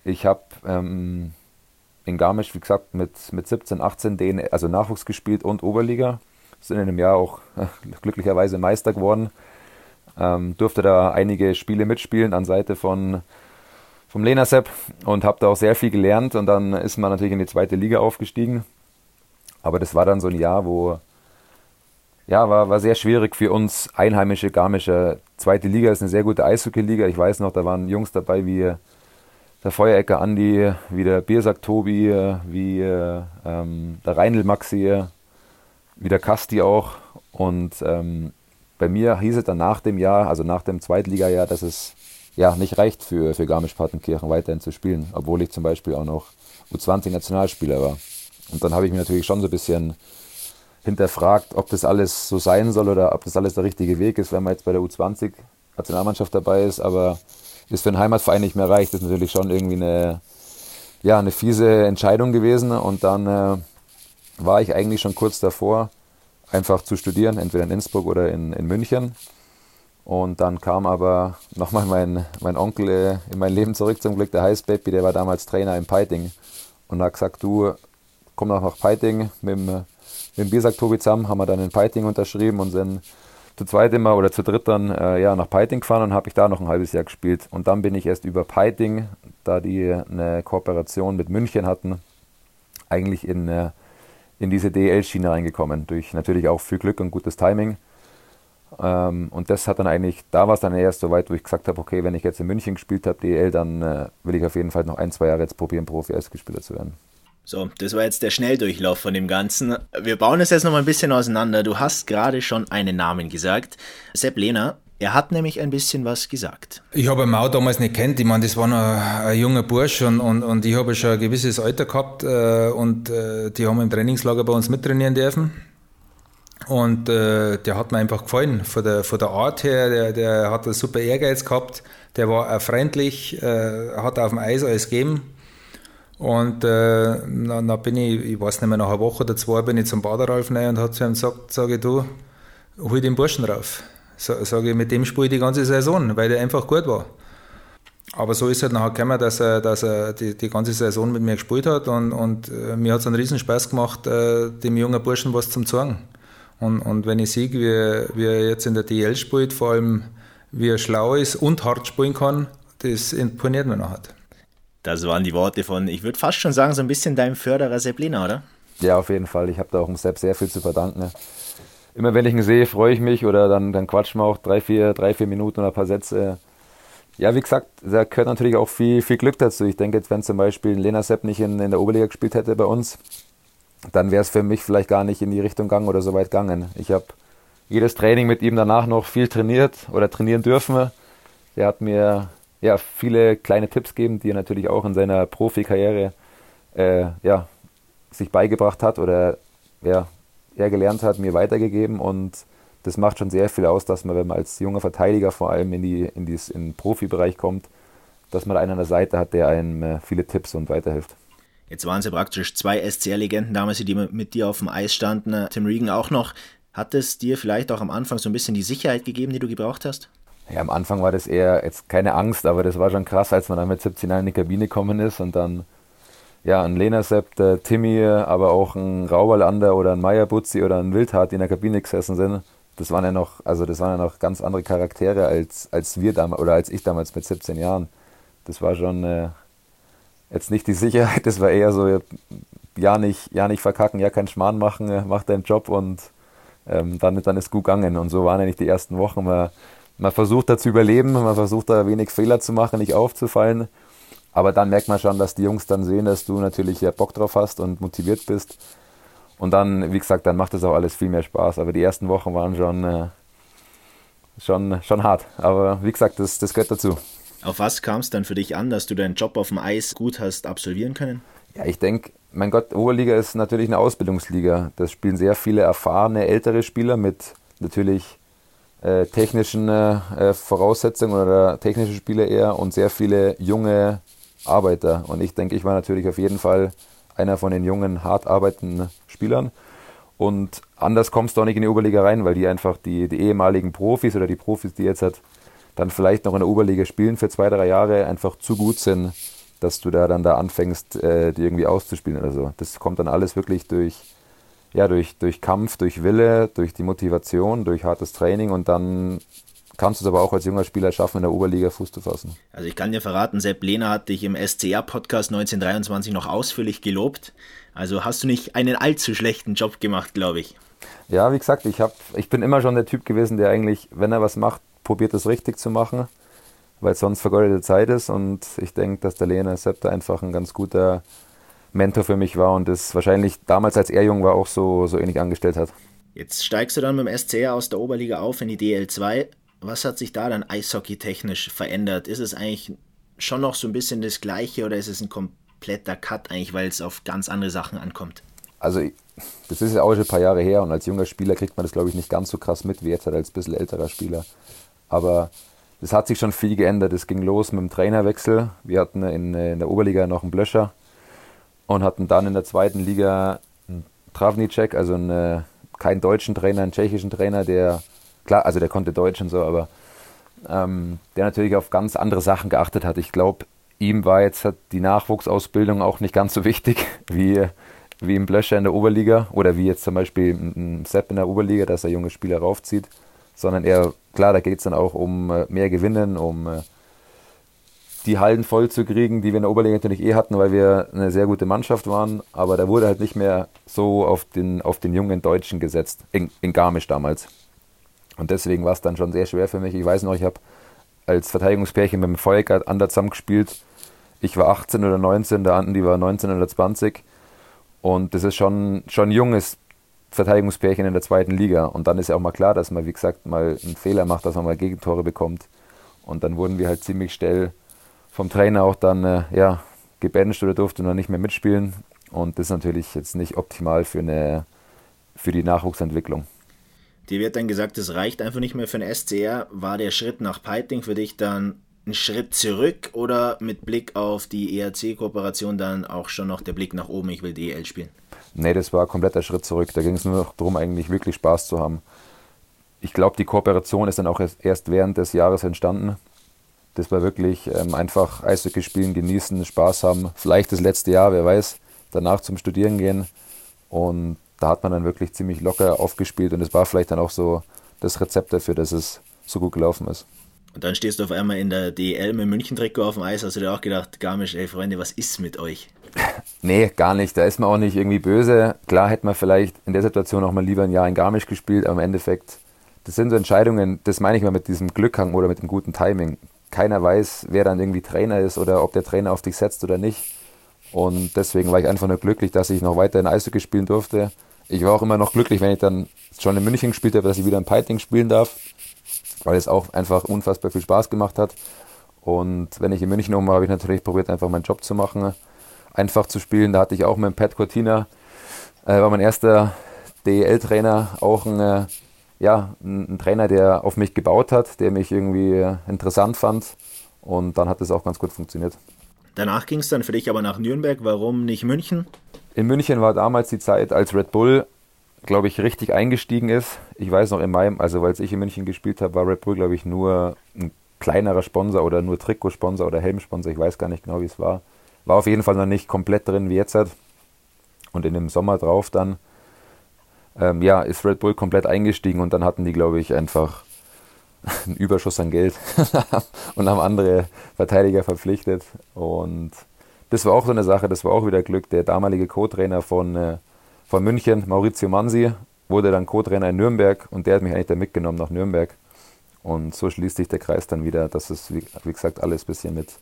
Ich habe ähm, in Garmisch, wie gesagt, mit, mit 17, 18 den, also Nachwuchs gespielt und Oberliga. Sind in einem Jahr auch äh, (laughs) glücklicherweise Meister geworden. Ähm, durfte da einige Spiele mitspielen an Seite von vom Lenasep und habe da auch sehr viel gelernt und dann ist man natürlich in die zweite Liga aufgestiegen. Aber das war dann so ein Jahr, wo ja, war, war sehr schwierig für uns einheimische Garmische. Zweite Liga ist eine sehr gute Eishockey-Liga. Ich weiß noch, da waren Jungs dabei wie der Feuerecker Andi, wie der Biersack Tobi, wie ähm, der Reinl Maxi, wie der Kasti auch. Und ähm, bei mir hieß es dann nach dem Jahr, also nach dem Zweitliga-Jahr, dass es ja nicht reicht für, für Garmisch-Partenkirchen weiterhin zu spielen, obwohl ich zum Beispiel auch noch U20-Nationalspieler war. Und dann habe ich mir natürlich schon so ein bisschen hinterfragt, ob das alles so sein soll oder ob das alles der richtige Weg ist, wenn man jetzt bei der U20 Nationalmannschaft dabei ist. Aber ist für einen Heimatverein nicht mehr reicht. Das ist natürlich schon irgendwie eine, ja, eine fiese Entscheidung gewesen. Und dann äh, war ich eigentlich schon kurz davor, einfach zu studieren, entweder in Innsbruck oder in, in München. Und dann kam aber nochmal mein, mein Onkel äh, in mein Leben zurück, zum Glück der Heißbaby, der war damals Trainer in Peiting und hat gesagt, du komm noch nach Peiting mit dem, mit dem Biersack Tobi zusammen, haben wir dann in Peiting unterschrieben und sind zu zweit immer oder zu dritt dann äh, ja, nach Peiting gefahren und habe ich da noch ein halbes Jahr gespielt. Und dann bin ich erst über Peiting, da die eine Kooperation mit München hatten, eigentlich in, äh, in diese DL-Schiene reingekommen. Durch natürlich auch viel Glück und gutes Timing. Ähm, und das hat dann eigentlich, da war es dann erst so weit, wo ich gesagt habe, okay, wenn ich jetzt in München gespielt habe, DL, dann äh, will ich auf jeden Fall noch ein, zwei Jahre jetzt probieren, Profi-Eishockeyspieler zu werden. So, das war jetzt der Schnelldurchlauf von dem Ganzen. Wir bauen es jetzt noch mal ein bisschen auseinander. Du hast gerade schon einen Namen gesagt. Sepp Lehner. Er hat nämlich ein bisschen was gesagt. Ich habe Mau damals nicht kennt. Ich meine, das war noch ein junger Bursch und, und, und ich habe schon ein gewisses Alter gehabt äh, und äh, die haben im Trainingslager bei uns mittrainieren dürfen. Und äh, der hat mir einfach gefallen. Von der, von der Art her, der, der hat einen super Ehrgeiz gehabt. Der war auch freundlich, äh, hat auf dem Eis alles gegeben. Und äh, dann, dann bin ich, ich weiß nicht mehr, nach einer Woche oder zwei bin ich zum Baderalf rein und hat zu ihm gesagt, sage ich, du, hol den Burschen rauf. Sage ich, mit dem spiele ich die ganze Saison, weil der einfach gut war. Aber so ist halt nachher gekommen, dass er, dass er die, die ganze Saison mit mir gespielt hat und, und äh, mir hat es einen riesen Spaß gemacht, äh, dem jungen Burschen was zum zeigen. Und, und wenn ich sehe, wie, wie er jetzt in der DL spielt, vor allem wie er schlau ist und hart spielen kann, das imponiert mir nachher. Das waren die Worte von, ich würde fast schon sagen, so ein bisschen deinem Förderer Sepp Lehner, oder? Ja, auf jeden Fall. Ich habe da auch dem Sepp sehr viel zu verdanken. Immer wenn ich ihn sehe, freue ich mich oder dann, dann quatschen wir auch drei, vier, drei, vier Minuten oder ein paar Sätze. Ja, wie gesagt, da gehört natürlich auch viel, viel Glück dazu. Ich denke jetzt, wenn zum Beispiel Lena Sepp nicht in, in der Oberliga gespielt hätte bei uns, dann wäre es für mich vielleicht gar nicht in die Richtung gegangen oder so weit gegangen. Ich habe jedes Training mit ihm danach noch viel trainiert oder trainieren dürfen. Er hat mir ja, viele kleine Tipps gegeben, die er natürlich auch in seiner Profikarriere äh, ja, sich beigebracht hat oder ja, er gelernt hat, mir weitergegeben und das macht schon sehr viel aus, dass man, wenn man als junger Verteidiger vor allem in, die, in, dies, in den Profibereich kommt, dass man einen an der Seite hat, der einem äh, viele Tipps und weiterhilft. Jetzt waren es ja praktisch zwei SCR-Legenden damals, die mit dir auf dem Eis standen. Tim Regan auch noch. Hat es dir vielleicht auch am Anfang so ein bisschen die Sicherheit gegeben, die du gebraucht hast? Ja, am Anfang war das eher jetzt keine Angst, aber das war schon krass, als man dann mit 17 Jahren in die Kabine gekommen ist und dann ja, ein Lena Sepp, der Timmy, aber auch ein Rauberlander oder ein Meier Butzi oder ein Wildhart, die in der Kabine gesessen sind. Das waren ja noch, also das waren ja noch ganz andere Charaktere als, als wir damals oder als ich damals mit 17 Jahren. Das war schon äh, jetzt nicht die Sicherheit, das war eher so, ja nicht, ja nicht verkacken, ja keinen Schmarrn machen, mach deinen Job und ähm, dann, dann ist gut gegangen. Und so waren ja nicht die ersten Wochen. Man, man versucht da zu überleben, man versucht da wenig Fehler zu machen, nicht aufzufallen. Aber dann merkt man schon, dass die Jungs dann sehen, dass du natürlich ja Bock drauf hast und motiviert bist. Und dann, wie gesagt, dann macht es auch alles viel mehr Spaß. Aber die ersten Wochen waren schon, äh, schon, schon hart. Aber wie gesagt, das, das gehört dazu. Auf was kam es dann für dich an, dass du deinen Job auf dem Eis gut hast absolvieren können? Ja, ich denke, mein Gott, Oberliga ist natürlich eine Ausbildungsliga. Das spielen sehr viele erfahrene, ältere Spieler mit natürlich äh, technischen äh, Voraussetzungen oder technische Spieler eher und sehr viele junge Arbeiter. Und ich denke, ich war natürlich auf jeden Fall einer von den jungen, hart arbeitenden Spielern. Und anders kommst du auch nicht in die Oberliga rein, weil die einfach die, die ehemaligen Profis oder die Profis, die jetzt halt dann vielleicht noch in der Oberliga spielen für zwei, drei Jahre, einfach zu gut sind, dass du da dann da anfängst, äh, die irgendwie auszuspielen oder so. Das kommt dann alles wirklich durch ja, durch, durch Kampf, durch Wille, durch die Motivation, durch hartes Training und dann kannst du es aber auch als junger Spieler schaffen, in der Oberliga Fuß zu fassen. Also ich kann dir verraten, Sepp Lehner hat dich im SCR-Podcast 1923 noch ausführlich gelobt. Also hast du nicht einen allzu schlechten Job gemacht, glaube ich. Ja, wie gesagt, ich, hab, ich bin immer schon der Typ gewesen, der eigentlich, wenn er was macht, probiert es richtig zu machen, weil sonst vergeudete Zeit ist. Und ich denke, dass der Lehner Sepp da einfach ein ganz guter Mentor für mich war und das wahrscheinlich damals, als er jung war, auch so, so ähnlich angestellt hat. Jetzt steigst du dann mit dem SCR aus der Oberliga auf in die DL2. Was hat sich da dann eishockey-technisch verändert? Ist es eigentlich schon noch so ein bisschen das Gleiche oder ist es ein kompletter Cut eigentlich, weil es auf ganz andere Sachen ankommt? Also, das ist ja auch schon ein paar Jahre her und als junger Spieler kriegt man das, glaube ich, nicht ganz so krass mit wie jetzt halt als ein bisschen älterer Spieler. Aber es hat sich schon viel geändert. Es ging los mit dem Trainerwechsel. Wir hatten in, in der Oberliga noch einen Blöscher und hatten dann in der zweiten Liga einen Travnicek, also einen, keinen deutschen Trainer, einen tschechischen Trainer, der, klar, also der konnte Deutsch und so, aber ähm, der natürlich auf ganz andere Sachen geachtet hat. Ich glaube, ihm war jetzt die Nachwuchsausbildung auch nicht ganz so wichtig (laughs) wie, wie im Blöscher in der Oberliga oder wie jetzt zum Beispiel ein Sepp in der Oberliga, dass er junge Spieler raufzieht, sondern eher, klar, da geht es dann auch um äh, mehr Gewinnen, um äh, die Hallen voll zu kriegen, die wir in der Oberliga natürlich eh hatten, weil wir eine sehr gute Mannschaft waren, aber da wurde halt nicht mehr so auf den, auf den jungen Deutschen gesetzt, in, in Garmisch damals. Und deswegen war es dann schon sehr schwer für mich. Ich weiß noch, ich habe als Verteidigungspärchen mit dem Feuergard Ander zusammengespielt. Ich war 18 oder 19, der Anden, die war 19 oder 20. Und das ist schon, schon ein junges Verteidigungspärchen in der zweiten Liga. Und dann ist ja auch mal klar, dass man, wie gesagt, mal einen Fehler macht, dass man mal Gegentore bekommt. Und dann wurden wir halt ziemlich schnell vom Trainer auch dann äh, ja, gebencht oder durfte noch nicht mehr mitspielen. Und das ist natürlich jetzt nicht optimal für, eine, für die Nachwuchsentwicklung. Dir wird dann gesagt, es reicht einfach nicht mehr für eine SCR. War der Schritt nach Peiting für dich dann ein Schritt zurück oder mit Blick auf die ERC-Kooperation dann auch schon noch der Blick nach oben, ich will DEL spielen? Nee, das war ein kompletter Schritt zurück. Da ging es nur noch darum, eigentlich wirklich Spaß zu haben. Ich glaube, die Kooperation ist dann auch erst während des Jahres entstanden. Das war wirklich ähm, einfach Eishockey spielen, genießen, Spaß haben. Vielleicht das letzte Jahr, wer weiß, danach zum Studieren gehen. Und da hat man dann wirklich ziemlich locker aufgespielt und es war vielleicht dann auch so das Rezept dafür, dass es so gut gelaufen ist. Und dann stehst du auf einmal in der DL mit München-Trikot auf dem Eis. Hast du dir auch gedacht, Garmisch, ey Freunde, was ist mit euch? (laughs) nee, gar nicht. Da ist man auch nicht irgendwie böse. Klar hätte man vielleicht in der Situation auch mal lieber ein Jahr in Garmisch gespielt, aber im Endeffekt, das sind so Entscheidungen, das meine ich mal mit diesem Glückhang oder mit dem guten Timing. Keiner weiß, wer dann irgendwie Trainer ist oder ob der Trainer auf dich setzt oder nicht. Und deswegen war ich einfach nur glücklich, dass ich noch weiter in Eishockey spielen durfte. Ich war auch immer noch glücklich, wenn ich dann schon in München gespielt habe, dass ich wieder in Peiting spielen darf, weil es auch einfach unfassbar viel Spaß gemacht hat. Und wenn ich in München um war, habe ich natürlich probiert, einfach meinen Job zu machen, einfach zu spielen. Da hatte ich auch mit Pat Cortina, äh, war mein erster DEL-Trainer, auch ein, äh, ja, ein, Trainer, der auf mich gebaut hat, der mich irgendwie interessant fand. Und dann hat es auch ganz gut funktioniert. Danach ging es dann für dich aber nach Nürnberg. Warum nicht München? In München war damals die Zeit, als Red Bull, glaube ich, richtig eingestiegen ist. Ich weiß noch in meinem, also weil ich in München gespielt habe, war Red Bull, glaube ich, nur ein kleinerer Sponsor oder nur Trikotsponsor oder Helmsponsor. Ich weiß gar nicht genau, wie es war. War auf jeden Fall noch nicht komplett drin wie jetzt. Und in dem Sommer drauf dann, ähm, ja, ist Red Bull komplett eingestiegen und dann hatten die, glaube ich, einfach (laughs) einen Überschuss an Geld (laughs) und haben andere Verteidiger verpflichtet. Und das war auch so eine Sache, das war auch wieder Glück. Der damalige Co-Trainer von, äh, von München, Maurizio Mansi, wurde dann Co-Trainer in Nürnberg und der hat mich eigentlich da mitgenommen nach Nürnberg. Und so schließt sich der Kreis dann wieder, dass es, wie, wie gesagt, alles ein bisschen mit,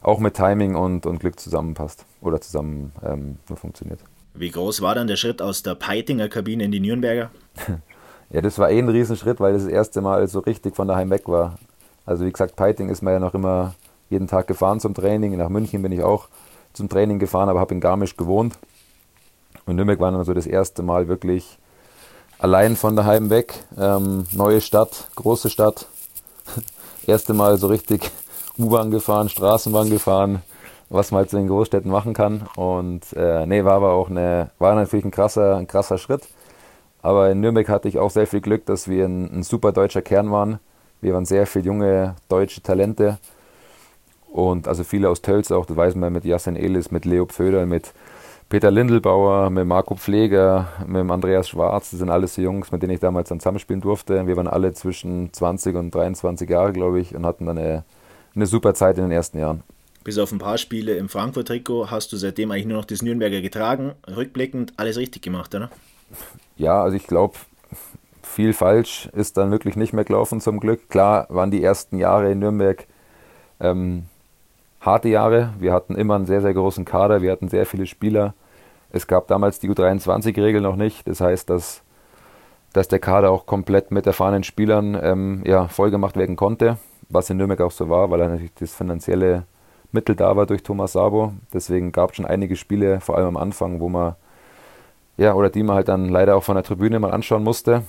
auch mit Timing und, und Glück zusammenpasst oder zusammen ähm, nur funktioniert. Wie groß war dann der Schritt aus der Peitinger Kabine in die Nürnberger? (laughs) Ja, das war eh ein Riesenschritt, weil das das erste Mal so richtig von daheim weg war. Also wie gesagt, Peiting ist man ja noch immer jeden Tag gefahren zum Training. Nach München bin ich auch zum Training gefahren, aber habe in Garmisch gewohnt. Und Nürnberg war dann so das erste Mal wirklich allein von daheim weg. Ähm, neue Stadt, große Stadt. (laughs) erste Mal so richtig U-Bahn gefahren, Straßenbahn gefahren, was man so in Großstädten machen kann. Und äh, nee, war aber auch eine, war natürlich ein krasser, ein krasser Schritt. Aber in Nürnberg hatte ich auch sehr viel Glück, dass wir ein, ein super deutscher Kern waren. Wir waren sehr viele junge deutsche Talente. Und also viele aus Tölz auch, das weiß man mit Jasen Elis, mit Leo Pföder, mit Peter Lindelbauer, mit Marco Pfleger, mit Andreas Schwarz, das sind alles so Jungs, mit denen ich damals dann zusammenspielen durfte. Wir waren alle zwischen 20 und 23 Jahre, glaube ich, und hatten dann eine, eine super Zeit in den ersten Jahren. Bis auf ein paar Spiele im Frankfurt-Trikot hast du seitdem eigentlich nur noch das Nürnberger getragen. Rückblickend alles richtig gemacht, oder? ja, also ich glaube, viel falsch ist dann wirklich nicht mehr gelaufen zum Glück. Klar waren die ersten Jahre in Nürnberg ähm, harte Jahre. Wir hatten immer einen sehr, sehr großen Kader, wir hatten sehr viele Spieler. Es gab damals die U23-Regel noch nicht. Das heißt, dass, dass der Kader auch komplett mit erfahrenen Spielern ähm, ja, vollgemacht werden konnte, was in Nürnberg auch so war, weil natürlich das finanzielle Mittel da war durch Thomas Sabo. Deswegen gab es schon einige Spiele, vor allem am Anfang, wo man ja, oder die man halt dann leider auch von der Tribüne mal anschauen musste.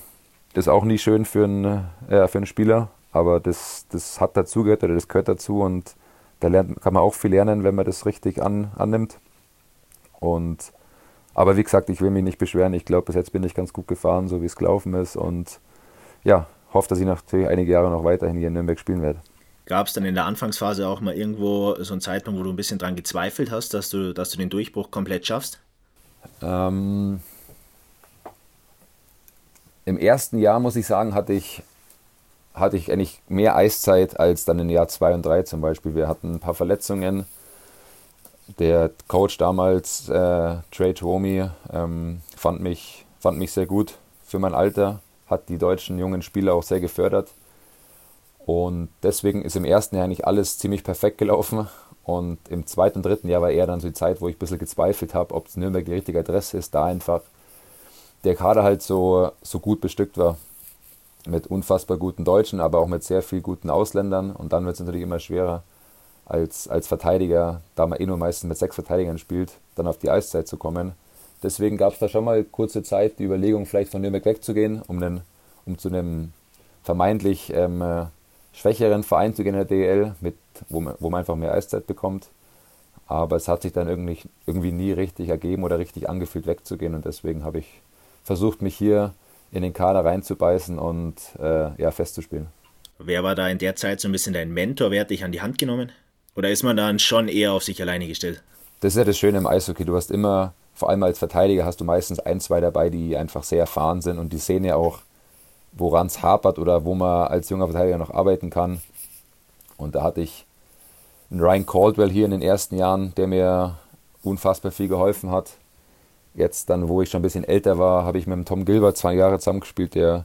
Ist auch nie schön für einen, äh, für einen Spieler, aber das, das hat dazugehört oder das gehört dazu und da lernt, kann man auch viel lernen, wenn man das richtig an, annimmt. Und, aber wie gesagt, ich will mich nicht beschweren. Ich glaube, bis jetzt bin ich ganz gut gefahren, so wie es gelaufen ist. Und ja, hoffe, dass ich natürlich einige Jahre noch weiterhin hier in Nürnberg spielen werde. Gab es dann in der Anfangsphase auch mal irgendwo so einen Zeitpunkt, wo du ein bisschen dran gezweifelt hast, dass du, dass du den Durchbruch komplett schaffst? Ähm, Im ersten Jahr, muss ich sagen, hatte ich hatte ich eigentlich mehr Eiszeit als dann in Jahr 2 und 3 zum Beispiel. Wir hatten ein paar Verletzungen. Der Coach damals, äh, Trey Tuomi, ähm, fand, mich, fand mich sehr gut für mein Alter, hat die deutschen jungen Spieler auch sehr gefördert. Und deswegen ist im ersten Jahr eigentlich alles ziemlich perfekt gelaufen. Und im zweiten und dritten Jahr war eher dann so die Zeit, wo ich ein bisschen gezweifelt habe, ob Nürnberg die richtige Adresse ist, da einfach der Kader halt so, so gut bestückt war mit unfassbar guten Deutschen, aber auch mit sehr vielen guten Ausländern. Und dann wird es natürlich immer schwerer, als, als Verteidiger, da man eh nur meistens mit sechs Verteidigern spielt, dann auf die Eiszeit zu kommen. Deswegen gab es da schon mal kurze Zeit die Überlegung, vielleicht von Nürnberg wegzugehen, um, einen, um zu einem vermeintlich ähm, äh, schwächeren Verein zu gehen in der DL, mit, wo, man, wo man einfach mehr Eiszeit bekommt. Aber es hat sich dann irgendwie, irgendwie nie richtig ergeben oder richtig angefühlt, wegzugehen. Und deswegen habe ich versucht, mich hier in den Kader reinzubeißen und äh, ja, festzuspielen. Wer war da in der Zeit so ein bisschen dein Mentor? Wer hat dich an die Hand genommen? Oder ist man dann schon eher auf sich alleine gestellt? Das ist ja das Schöne im Eishockey. Du hast immer, vor allem als Verteidiger, hast du meistens ein, zwei dabei, die einfach sehr erfahren sind und die sehen ja auch, woran es hapert oder wo man als junger Verteidiger noch arbeiten kann. Und da hatte ich einen Ryan Caldwell hier in den ersten Jahren, der mir unfassbar viel geholfen hat. Jetzt dann, wo ich schon ein bisschen älter war, habe ich mit dem Tom Gilbert zwei Jahre zusammengespielt, der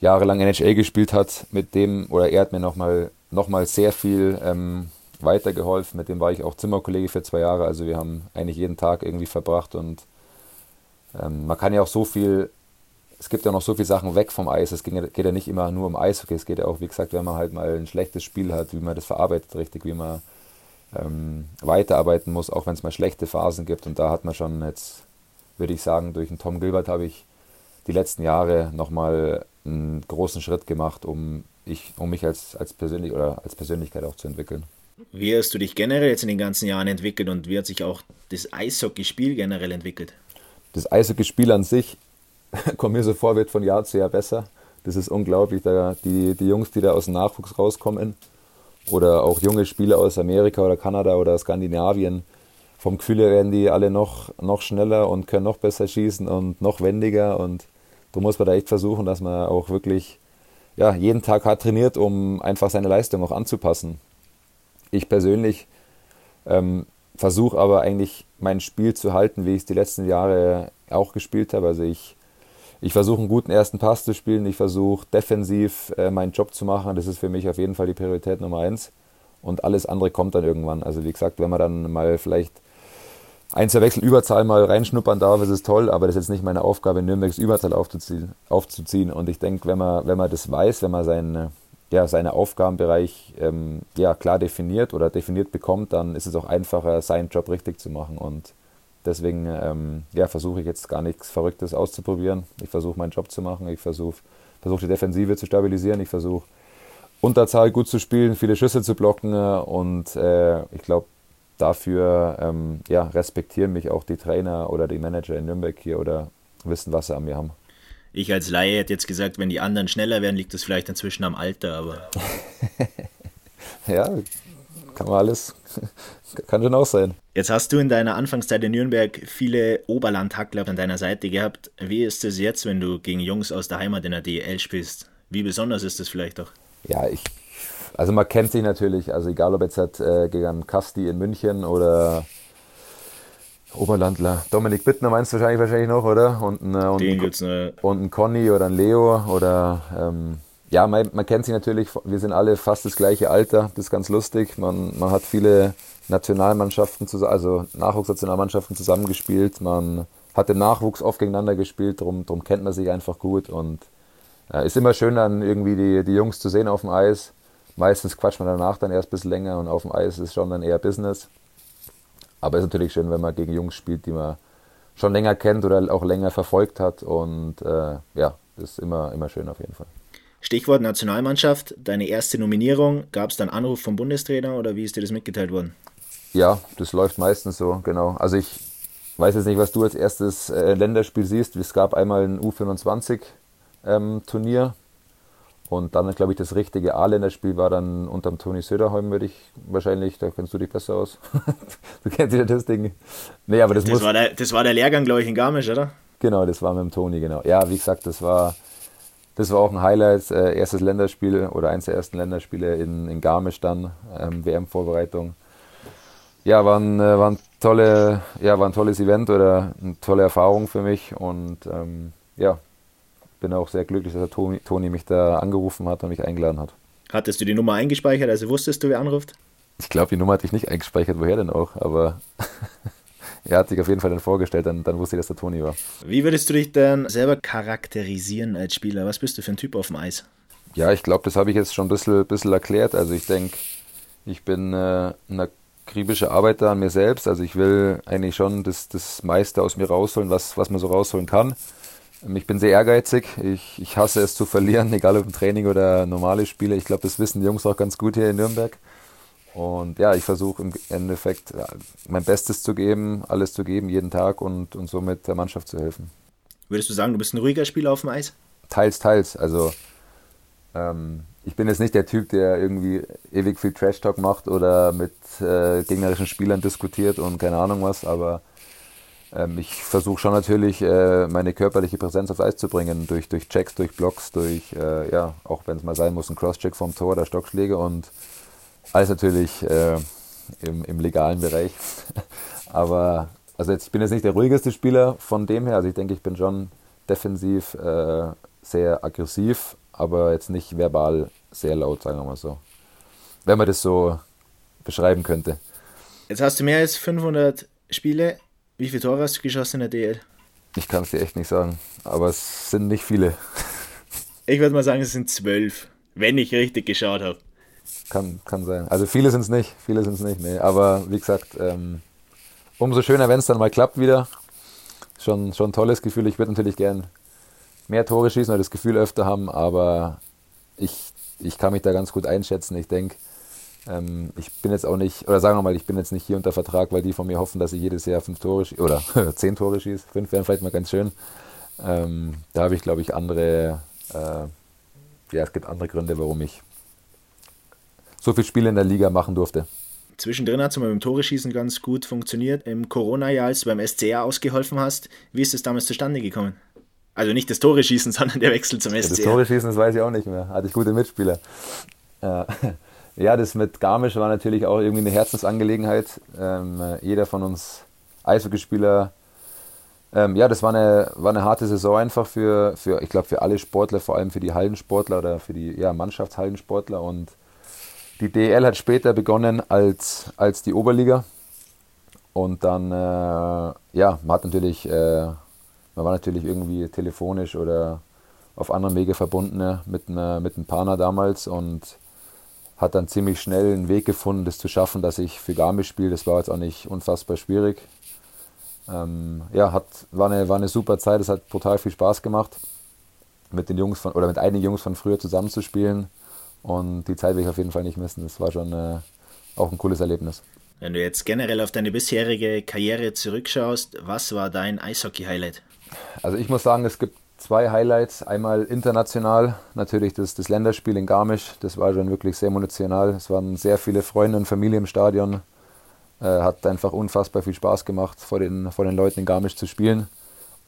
jahrelang NHL gespielt hat. Mit dem, oder er hat mir nochmal noch mal sehr viel ähm, weitergeholfen. Mit dem war ich auch Zimmerkollege für zwei Jahre. Also wir haben eigentlich jeden Tag irgendwie verbracht und ähm, man kann ja auch so viel, es gibt ja noch so viele Sachen weg vom Eis. Es geht ja nicht immer nur um Eishockey. Es geht ja auch, wie gesagt, wenn man halt mal ein schlechtes Spiel hat, wie man das verarbeitet richtig, wie man ähm, weiterarbeiten muss, auch wenn es mal schlechte Phasen gibt. Und da hat man schon jetzt würde ich sagen, durch den Tom Gilbert habe ich die letzten Jahre nochmal einen großen Schritt gemacht, um, ich, um mich als, als, persönlich, oder als Persönlichkeit auch zu entwickeln. Wie hast du dich generell jetzt in den ganzen Jahren entwickelt und wie hat sich auch das Eishockeyspiel generell entwickelt? Das Eishockeyspiel an sich (laughs) kommt mir so vor, wird von Jahr zu Jahr besser. Das ist unglaublich. Da die, die Jungs, die da aus dem Nachwuchs rauskommen, oder auch junge Spieler aus Amerika oder Kanada oder Skandinavien, vom Gefühl her werden die alle noch, noch schneller und können noch besser schießen und noch wendiger. Und da muss man da echt versuchen, dass man auch wirklich ja, jeden Tag hart trainiert, um einfach seine Leistung auch anzupassen. Ich persönlich ähm, versuche aber eigentlich mein Spiel zu halten, wie ich es die letzten Jahre auch gespielt habe. Also ich, ich versuche einen guten ersten Pass zu spielen, ich versuche defensiv äh, meinen Job zu machen. Das ist für mich auf jeden Fall die Priorität Nummer eins. Und alles andere kommt dann irgendwann. Also wie gesagt, wenn man dann mal vielleicht ein, zwei Wechsel Überzahl mal reinschnuppern darf, ist es toll, aber das ist jetzt nicht meine Aufgabe, Nürnbergs Überzahl aufzuziehen. aufzuziehen. Und ich denke, wenn man, wenn man das weiß, wenn man seinen, ja, seinen Aufgabenbereich ähm, ja, klar definiert oder definiert bekommt, dann ist es auch einfacher, seinen Job richtig zu machen. Und deswegen ähm, ja, versuche ich jetzt gar nichts Verrücktes auszuprobieren. Ich versuche meinen Job zu machen, ich versuche versuch die Defensive zu stabilisieren, ich versuche Unterzahl gut zu spielen, viele Schüsse zu blocken und äh, ich glaube, dafür ähm, ja, respektieren mich auch die Trainer oder die Manager in Nürnberg hier oder wissen, was sie an mir haben. Ich als Laie hätte jetzt gesagt, wenn die anderen schneller werden, liegt das vielleicht inzwischen am Alter, aber. (laughs) ja, kann man alles, (laughs) kann schon auch sein. Jetzt hast du in deiner Anfangszeit in Nürnberg viele Oberlandhackler an deiner Seite gehabt. Wie ist es jetzt, wenn du gegen Jungs aus der Heimat in der DL spielst? Wie besonders ist das vielleicht auch? Ja, ich also man kennt sich natürlich, also egal ob jetzt halt, äh, gegen Kasti in München oder Oberlandler. Dominik Bittner meinst du wahrscheinlich wahrscheinlich noch, oder? Und ein, äh, und, Den gibt's ne. und ein Conny oder ein Leo oder ähm, ja, man, man, kennt sich natürlich, wir sind alle fast das gleiche Alter, das ist ganz lustig. Man, man hat viele Nationalmannschaften, also Nachwuchsnationalmannschaften zusammengespielt. Man hat im Nachwuchs oft gegeneinander gespielt, darum, darum kennt man sich einfach gut und ja, ist immer schön dann irgendwie die, die Jungs zu sehen auf dem Eis. Meistens quatscht man danach dann erst ein bisschen länger und auf dem Eis ist schon dann eher Business. Aber ist natürlich schön, wenn man gegen Jungs spielt, die man schon länger kennt oder auch länger verfolgt hat. Und äh, ja, ist immer, immer schön auf jeden Fall. Stichwort Nationalmannschaft, deine erste Nominierung, gab es dann Anruf vom Bundestrainer oder wie ist dir das mitgeteilt worden? Ja, das läuft meistens so, genau. Also ich weiß jetzt nicht, was du als erstes äh, Länderspiel siehst. Es gab einmal ein U25-Turnier ähm, und dann, glaube ich, das richtige A-Länderspiel war dann unter dem Toni Söderholm, würde ich wahrscheinlich, da kennst du dich besser aus. (laughs) du kennst ja das Ding. Nee, aber das, das, muss, war der, das war der Lehrgang, glaube ich, in Garmisch, oder? Genau, das war mit dem Toni, genau. Ja, wie gesagt, das war, das war auch ein Highlight. Äh, erstes Länderspiel oder eins der ersten Länderspiele in, in Garmisch dann, ähm, WM-Vorbereitung. Ja, war ein, äh, war, ein tolle, ja, war ein tolles Event oder eine tolle Erfahrung für mich und ähm, ja, bin auch sehr glücklich, dass der Toni, Toni mich da angerufen hat und mich eingeladen hat. Hattest du die Nummer eingespeichert, also wusstest du, wer anruft? Ich glaube, die Nummer hatte ich nicht eingespeichert, woher denn auch, aber er hat sich auf jeden Fall dann vorgestellt, dann, dann wusste ich, dass der Toni war. Wie würdest du dich denn selber charakterisieren als Spieler? Was bist du für ein Typ auf dem Eis? Ja, ich glaube, das habe ich jetzt schon ein bisschen, bisschen erklärt. Also ich denke, ich bin äh, ein akribischer Arbeiter an mir selbst. Also ich will eigentlich schon das, das meiste aus mir rausholen, was, was man so rausholen kann. Ich bin sehr ehrgeizig. Ich, ich hasse es zu verlieren, (laughs) egal ob im Training oder normale Spiele. Ich glaube, das wissen die Jungs auch ganz gut hier in Nürnberg. Und ja, ich versuche im Endeffekt mein Bestes zu geben, alles zu geben, jeden Tag und, und somit der Mannschaft zu helfen. Würdest du sagen, du bist ein ruhiger Spieler auf dem Eis? Teils, teils. Also ähm, ich bin jetzt nicht der Typ, der irgendwie ewig viel Trash-Talk macht oder mit äh, gegnerischen Spielern diskutiert und keine Ahnung was, aber ähm, ich versuche schon natürlich, äh, meine körperliche Präsenz aufs Eis zu bringen, durch, durch Checks, durch Blocks, durch, äh, ja, auch wenn es mal sein muss, ein Cross-Check vom Tor oder Stockschläge und alles natürlich äh, im, im legalen Bereich. (laughs) Aber also jetzt, ich bin jetzt nicht der ruhigste Spieler von dem her, also ich denke, ich bin schon defensiv äh, sehr aggressiv, aber jetzt nicht verbal sehr laut, sagen wir mal so. Wenn man das so beschreiben könnte. Jetzt hast du mehr als 500 Spiele wie viele Tore hast du geschossen in der DL? Ich kann es dir echt nicht sagen, aber es sind nicht viele. (laughs) Ich würde mal sagen, es sind zwölf, wenn ich richtig geschaut habe. Kann, kann sein. Also viele sind es nicht, viele sind es nicht, nee. Aber wie gesagt, ähm, umso schöner, wenn es dann mal klappt wieder. Schon, schon ein tolles Gefühl. Ich würde natürlich gern mehr Tore schießen oder das Gefühl öfter haben, aber ich, ich kann mich da ganz gut einschätzen. Ich denke, ähm, ich bin jetzt auch nicht, oder sagen wir mal, ich bin jetzt nicht hier unter Vertrag, weil die von mir hoffen, dass ich jedes Jahr fünf Tore schieße, oder (laughs) zehn Tore schieße. Fünf wären vielleicht mal ganz schön. Ähm, da habe ich, glaube ich, andere, äh, ja, es gibt andere Gründe, warum ich so viele Spiele in der Liga machen durfte. Zwischendrin hat es mal beim Tore-Schießen ganz gut funktioniert. Im Corona-Jahr, als du beim SCR ausgeholfen hast, wie ist es damals zustande gekommen? Also nicht das Tore-Schießen, (laughs) sondern der Wechsel zum SCR. Das Tore-Schießen, das weiß ich auch nicht mehr. Hatte ich gute Mitspieler. Äh, (laughs) ja, das mit Garmisch war natürlich auch irgendwie eine Herzensangelegenheit. Ähm, jeder von uns Eishockeyspieler, ähm, ja, das war eine, war eine harte Saison einfach für, für ich glaube, für alle Sportler, vor allem für die Hallensportler oder für die ja, Mannschaftshallensportler. Und die DL hat später begonnen als, als die Oberliga. Und dann, äh, ja, man hat natürlich, äh, man war natürlich irgendwie telefonisch oder auf anderen Wege verbunden mit, mit einem Partner damals und hat dann ziemlich schnell einen Weg gefunden, das zu schaffen, dass ich für Garmisch spiele. Das war jetzt auch nicht unfassbar schwierig. Ähm, ja, hat, war, eine, war eine super Zeit, es hat total viel Spaß gemacht, mit den Jungs von, oder mit einigen Jungs von früher zusammenzuspielen. Und die Zeit will ich auf jeden Fall nicht missen. Das war schon äh, auch ein cooles Erlebnis. Wenn du jetzt generell auf deine bisherige Karriere zurückschaust, was war dein Eishockey-Highlight? Also ich muss sagen, es gibt zwei Highlights. Einmal international, natürlich das, das Länderspiel in Garmisch. Das war schon wirklich sehr emotional. Es waren sehr viele Freunde und Familie im Stadion. Äh, hat einfach unfassbar viel Spaß gemacht, vor den, vor den Leuten in Garmisch zu spielen.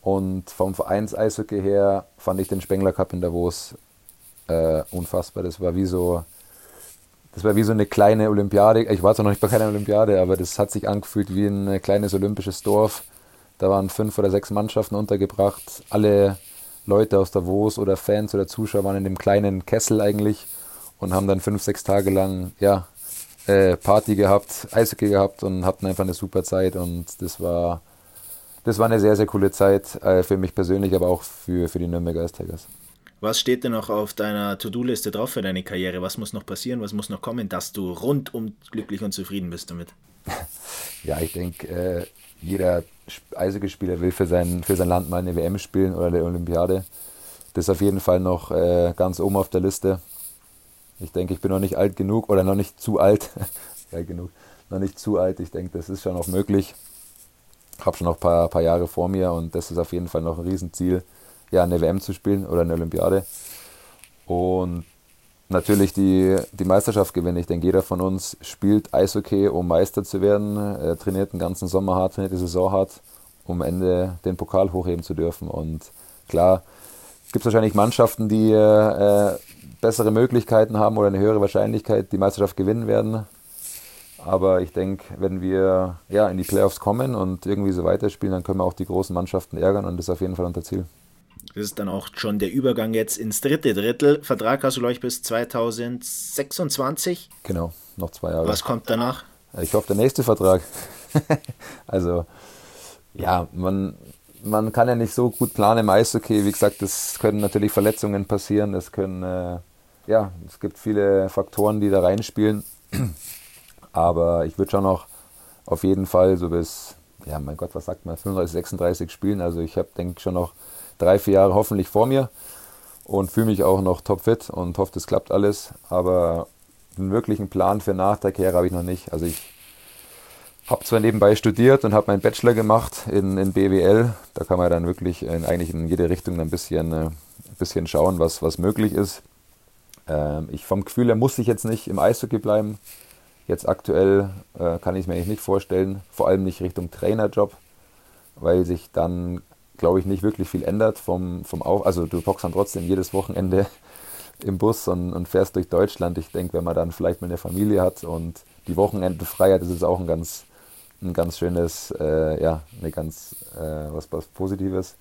Und vom Vereins-Eishockey her fand ich den Spengler Cup in Davos äh, unfassbar. Das war wie so, das war wie so eine kleine Olympiade. Ich war zwar noch nicht bei keiner Olympiade, aber das hat sich angefühlt wie ein kleines olympisches Dorf. Da waren fünf oder sechs Mannschaften untergebracht, alle Leute aus Davos oder Fans oder Zuschauer waren in dem kleinen Kessel eigentlich und haben dann fünf, sechs Tage lang ja, äh, Party gehabt, Eishockey gehabt und hatten einfach eine super Zeit und das war, das war eine sehr, sehr coole Zeit äh, für mich persönlich, aber auch für, für die Nürnberger Ice Tigers. Was steht denn noch auf deiner To-Do-Liste drauf für deine Karriere? Was muss noch passieren? Was muss noch kommen, dass du rundum glücklich und zufrieden bist damit? (laughs) ja, ich denke, äh, jeder Eishockeyspieler will für sein, für sein Land mal eine WM spielen oder eine Olympiade. das ist auf jeden Fall noch äh, ganz oben auf der Liste. Ich denke, ich bin noch nicht alt genug oder noch nicht zu alt. (laughs) Geil genug. Noch nicht zu alt. Ich denke, das ist schon noch möglich. Habe schon noch ein paar, paar Jahre vor mir und das ist auf jeden Fall noch ein Riesenziel, ja, eine WM zu spielen oder eine Olympiade. Und natürlich die, die Meisterschaft gewinnen. Ich denke, jeder von uns spielt Eishockey, um Meister zu werden, er trainiert den ganzen Sommer hart, trainiert die Saison hart, um am Ende den Pokal hochheben zu dürfen. Und klar, gibt es wahrscheinlich Mannschaften, die äh, bessere Möglichkeiten haben oder eine höhere Wahrscheinlichkeit, die Meisterschaft gewinnen werden. Aber ich denke, wenn wir ja, in die Playoffs kommen und irgendwie so weiterspielen, dann können wir auch die großen Mannschaften ärgern und das ist auf jeden Fall unser Ziel. Das ist dann auch schon der Übergang jetzt ins dritte Drittel. Vertrag hast du, glaube ich, bis 2026. Genau, noch zwei Jahre. Was kommt danach? Ich hoffe, der nächste Vertrag. (laughs) also, ja, man, man kann ja nicht so gut planen im Eishockey. Wie gesagt, es können natürlich Verletzungen passieren. Es können, äh, ja, es gibt viele Faktoren, die da reinspielen. (clears throat) Aber ich würde schon noch auf jeden Fall so bis, ja, mein Gott, was sagt man, 35, 36 spielen. Also ich habe, denke schon noch drei, vier Jahre hoffentlich vor mir und fühle mich auch noch topfit und hoffe, das klappt alles. Aber einen wirklichen Plan für nach der Karriere habe ich noch nicht. Also ich habe zwar nebenbei studiert und habe meinen Bachelor gemacht in, in BWL. Da kann man dann wirklich in, eigentlich in jede Richtung ein bisschen, äh, ein bisschen schauen, was, was möglich ist. Ähm, ich vom Gefühl her muss ich jetzt nicht im Eishockey bleiben. Jetzt aktuell äh, kann ich es mir eigentlich nicht vorstellen, vor allem nicht Richtung Trainerjob, weil sich dann, glaube ich, nicht wirklich viel ändert vom, vom Auf. Also du boxst dann trotzdem jedes Wochenende (laughs) im Bus und, und fährst durch Deutschland. Ich denke, wenn man dann vielleicht mal eine Familie hat und die Wochenende frei hat, ist es auch ein ganz, ein ganz schönes, äh, ja, eine ganz äh, was, was Positives.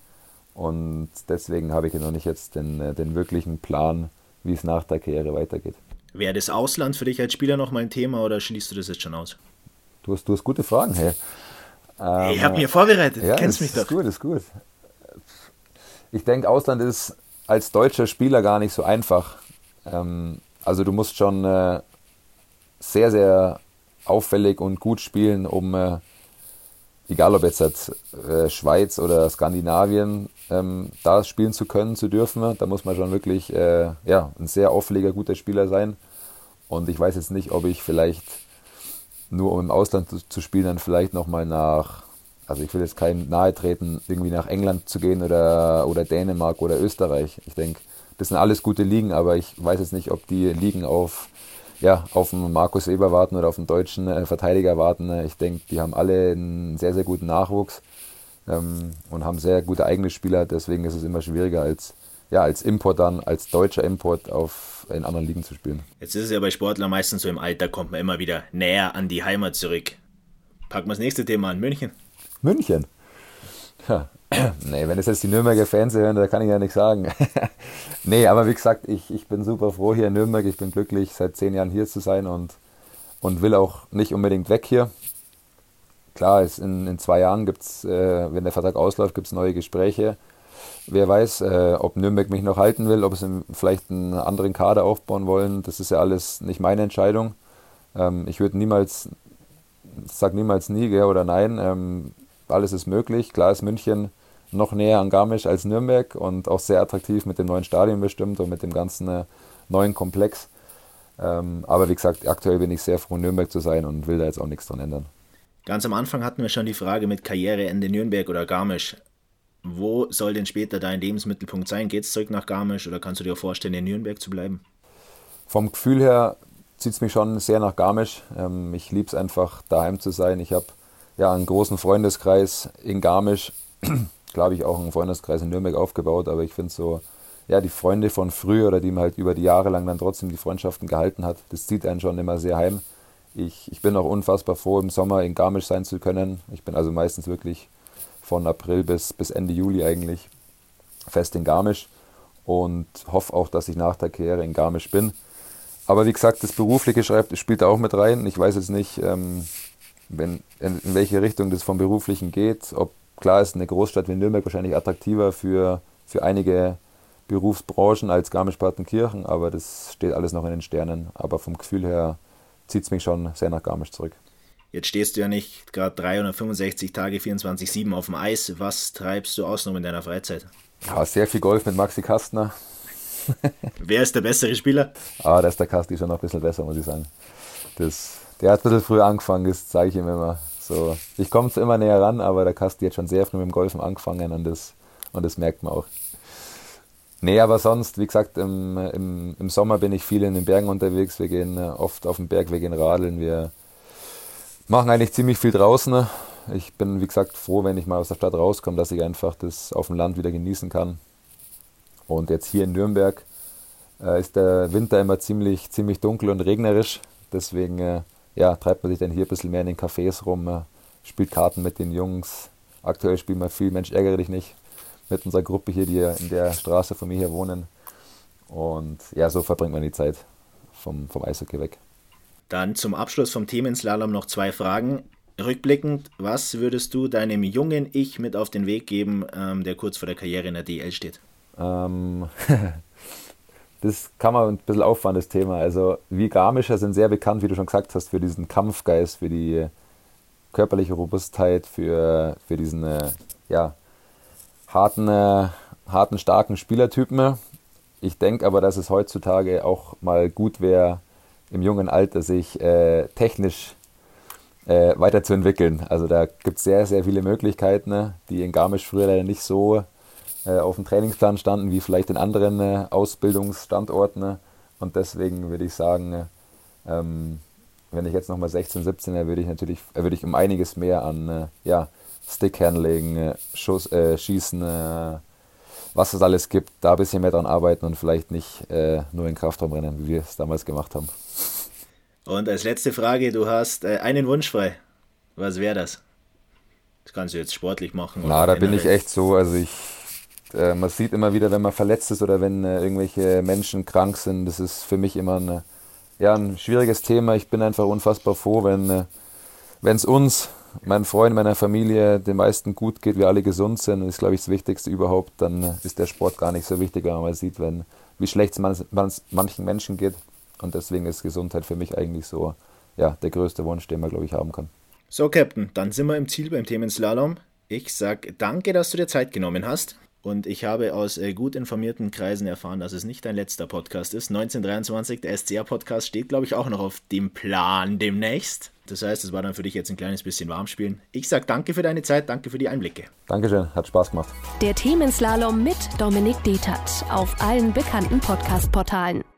Und deswegen habe ich noch nicht jetzt den, äh, den wirklichen Plan, wie es nach der Karriere weitergeht. Wäre das Ausland für dich als Spieler noch mal ein Thema oder schließt du das jetzt schon aus? Du hast, du hast gute Fragen, hey. Ähm, ich habe mir vorbereitet, ja, du kennst ist, mich doch. Ist gut, ist gut. Ich denke, Ausland ist als deutscher Spieler gar nicht so einfach. Ähm, also du musst schon äh, sehr, sehr auffällig und gut spielen, um, äh, egal ob jetzt äh, Schweiz oder Skandinavien, ähm, da spielen zu können, zu dürfen. Da muss man schon wirklich äh, ja, ein sehr auffälliger, guter Spieler sein. Und ich weiß jetzt nicht, ob ich vielleicht nur um im Ausland zu, zu spielen, dann vielleicht nochmal nach, also ich will jetzt keinem nahe treten, irgendwie nach England zu gehen oder, oder Dänemark oder Österreich. Ich denke, das sind alles gute Ligen, aber ich weiß jetzt nicht, ob die Ligen auf, ja, auf den Markus Eber warten oder auf den deutschen äh, Verteidiger warten. Ich denke, die haben alle einen sehr, sehr guten Nachwuchs ähm, und haben sehr gute eigene Spieler. Deswegen ist es immer schwieriger als, ja, als Import dann, als deutscher Import auf, in anderen Ligen zu spielen. Jetzt ist es ja bei Sportlern meistens so im Alter, kommt man immer wieder näher an die Heimat zurück. Packen wir das nächste Thema an, München. München? Ja. (clears throat) Nee, wenn es jetzt die Nürnberger Fans hören, da kann ich ja nichts sagen. (laughs) nee, aber wie gesagt, ich, ich bin super froh hier in Nürnberg. Ich bin glücklich, seit zehn Jahren hier zu sein und, und will auch nicht unbedingt weg hier. Klar, in, in zwei Jahren gibt es, äh, wenn der Vertrag ausläuft, gibt es neue Gespräche. Wer weiß, äh, ob Nürnberg mich noch halten will, ob sie vielleicht einen anderen Kader aufbauen wollen. Das ist ja alles nicht meine Entscheidung. Ähm, ich würde niemals, sag niemals nie, gell, oder nein. Ähm, alles ist möglich. Klar ist München noch näher an Garmisch als Nürnberg und auch sehr attraktiv mit dem neuen Stadion bestimmt und mit dem ganzen äh, neuen Komplex. Ähm, aber wie gesagt, aktuell bin ich sehr froh, Nürnberg zu sein und will da jetzt auch nichts dran ändern. Ganz am Anfang hatten wir schon die Frage mit Karriereende Nürnberg oder Garmisch. Wo soll denn später dein Lebensmittelpunkt sein? Geht es zurück nach Garmisch oder kannst du dir vorstellen, in Nürnberg zu bleiben? Vom Gefühl her zieht es mich schon sehr nach Garmisch. Ähm, ich liebe es einfach, daheim zu sein. Ich habe ja einen großen Freundeskreis in Garmisch (clears throat) Klar habe ich auch einen Freundeskreis in Nürnberg aufgebaut, aber ich finde so, ja, die Freunde von früher oder die man halt über die Jahre lang dann trotzdem die Freundschaften gehalten hat, das zieht einen schon immer sehr heim. Ich, ich bin auch unfassbar froh, im Sommer in Garmisch sein zu können. Ich bin also meistens wirklich von April bis, bis Ende Juli eigentlich fest in Garmisch und hoffe auch, dass ich nach der Karriere in Garmisch bin. Aber wie gesagt, das Berufliche schreibt, spielt da auch mit rein. Ich weiß jetzt nicht, ähm, wenn, in, in welche Richtung das vom Beruflichen geht, ob Klar ist eine Großstadt wie Nürnberg wahrscheinlich attraktiver für, für einige Berufsbranchen als Garmisch-Partenkirchen, aber das steht alles noch in den Sternen. Aber vom Gefühl her zieht es mich schon sehr nach Garmisch zurück. Jetzt stehst du ja nicht gerade 365 Tage 24-7 auf dem Eis. Was treibst du außenrum in deiner Freizeit? Ja, sehr viel Golf mit Maxi Kastner. (laughs) Wer ist der bessere Spieler? Ah, da ist der Kasti schon noch ein bisschen besser, muss ich sagen. Das, der hat ein bisschen früher angefangen, das zeige ich ihm immer. So, ich komme zwar immer näher ran, aber der Kasti hat schon sehr früh mit dem Golfen angefangen und das, und das merkt man auch. Nee, aber sonst, wie gesagt, im, im, im Sommer bin ich viel in den Bergen unterwegs. Wir gehen äh, oft auf den Berg, wir gehen radeln, wir machen eigentlich ziemlich viel draußen. Ich bin, wie gesagt, froh, wenn ich mal aus der Stadt rauskomme, dass ich einfach das auf dem Land wieder genießen kann. Und jetzt hier in Nürnberg äh, ist der Winter immer ziemlich, ziemlich dunkel und regnerisch. Deswegen äh, ja, treibt man sich dann hier ein bisschen mehr in den Cafés rum, äh, spielt Karten mit den Jungs. Aktuell spielen wir viel Mensch ärgere dich nicht mit unserer Gruppe hier, die in der Straße von mir hier wohnen. Und ja, so verbringt man die Zeit vom, vom Eishockey weg. Dann zum Abschluss vom Themenslalom noch zwei Fragen. Rückblickend, was würdest du deinem jungen Ich mit auf den Weg geben, ähm, der kurz vor der Karriere in der DL steht? Ähm, (laughs) das kann man ein bisschen auffahren, das Thema. Also wir Garmischer sind sehr bekannt, wie du schon gesagt hast, für diesen Kampfgeist, für die körperliche Robustheit, für, für diesen äh, ja, harten, äh, harten, starken Spielertypen. Ich denke aber, dass es heutzutage auch mal gut wäre, im jungen Alter sich äh, technisch äh, weiterzuentwickeln. Also da gibt es sehr, sehr viele Möglichkeiten, ne, die in Garmisch früher leider nicht so äh, auf dem Trainingsplan standen, wie vielleicht in anderen äh, Ausbildungsstandorten. Ne. Und deswegen würde ich sagen, äh, ähm, wenn ich jetzt nochmal 16, 17 wäre, würde ich natürlich äh, würde ich um einiges mehr an ja, Stickhandling, Schuss, Schießen, was es alles gibt, da ein bisschen mehr dran arbeiten und vielleicht nicht äh, nur in Kraftraum rennen, wie wir es damals gemacht haben. Und als letzte Frage, du hast äh, einen Wunsch frei. Was wäre das? Das kannst du jetzt sportlich machen. Na, da bin ich echt so. Also ich, äh, man sieht immer wieder, wenn man verletzt ist oder wenn äh, irgendwelche Menschen krank sind, das ist für mich immer eine, ja, ein schwieriges Thema. Ich bin einfach unfassbar froh, wenn äh, es uns meinen Freunden, meiner Familie, den meisten gut geht, wir alle gesund sind, ist, glaube ich, das Wichtigste überhaupt, dann ist der Sport gar nicht so wichtig, wenn man mal sieht, wenn, wie schlecht es manchen Menschen geht. Und deswegen ist Gesundheit für mich eigentlich so ja, der größte Wunsch, den man, glaube ich, haben kann. So, Captain, dann sind wir im Ziel beim Themenslalom. Ich sage danke, dass du dir Zeit genommen hast. Und ich habe aus äh, gut informierten Kreisen erfahren, dass es nicht dein letzter Podcast ist. 1923, der SCR-Podcast, steht, glaube ich, auch noch auf dem Plan demnächst. Das heißt, es war dann für dich jetzt ein kleines bisschen Warmspielen. Ich sage danke für deine Zeit, danke für die Einblicke. Dankeschön, hat Spaß gemacht. Der Themenslalom mit Dominik Detert auf allen bekannten Podcast-Portalen.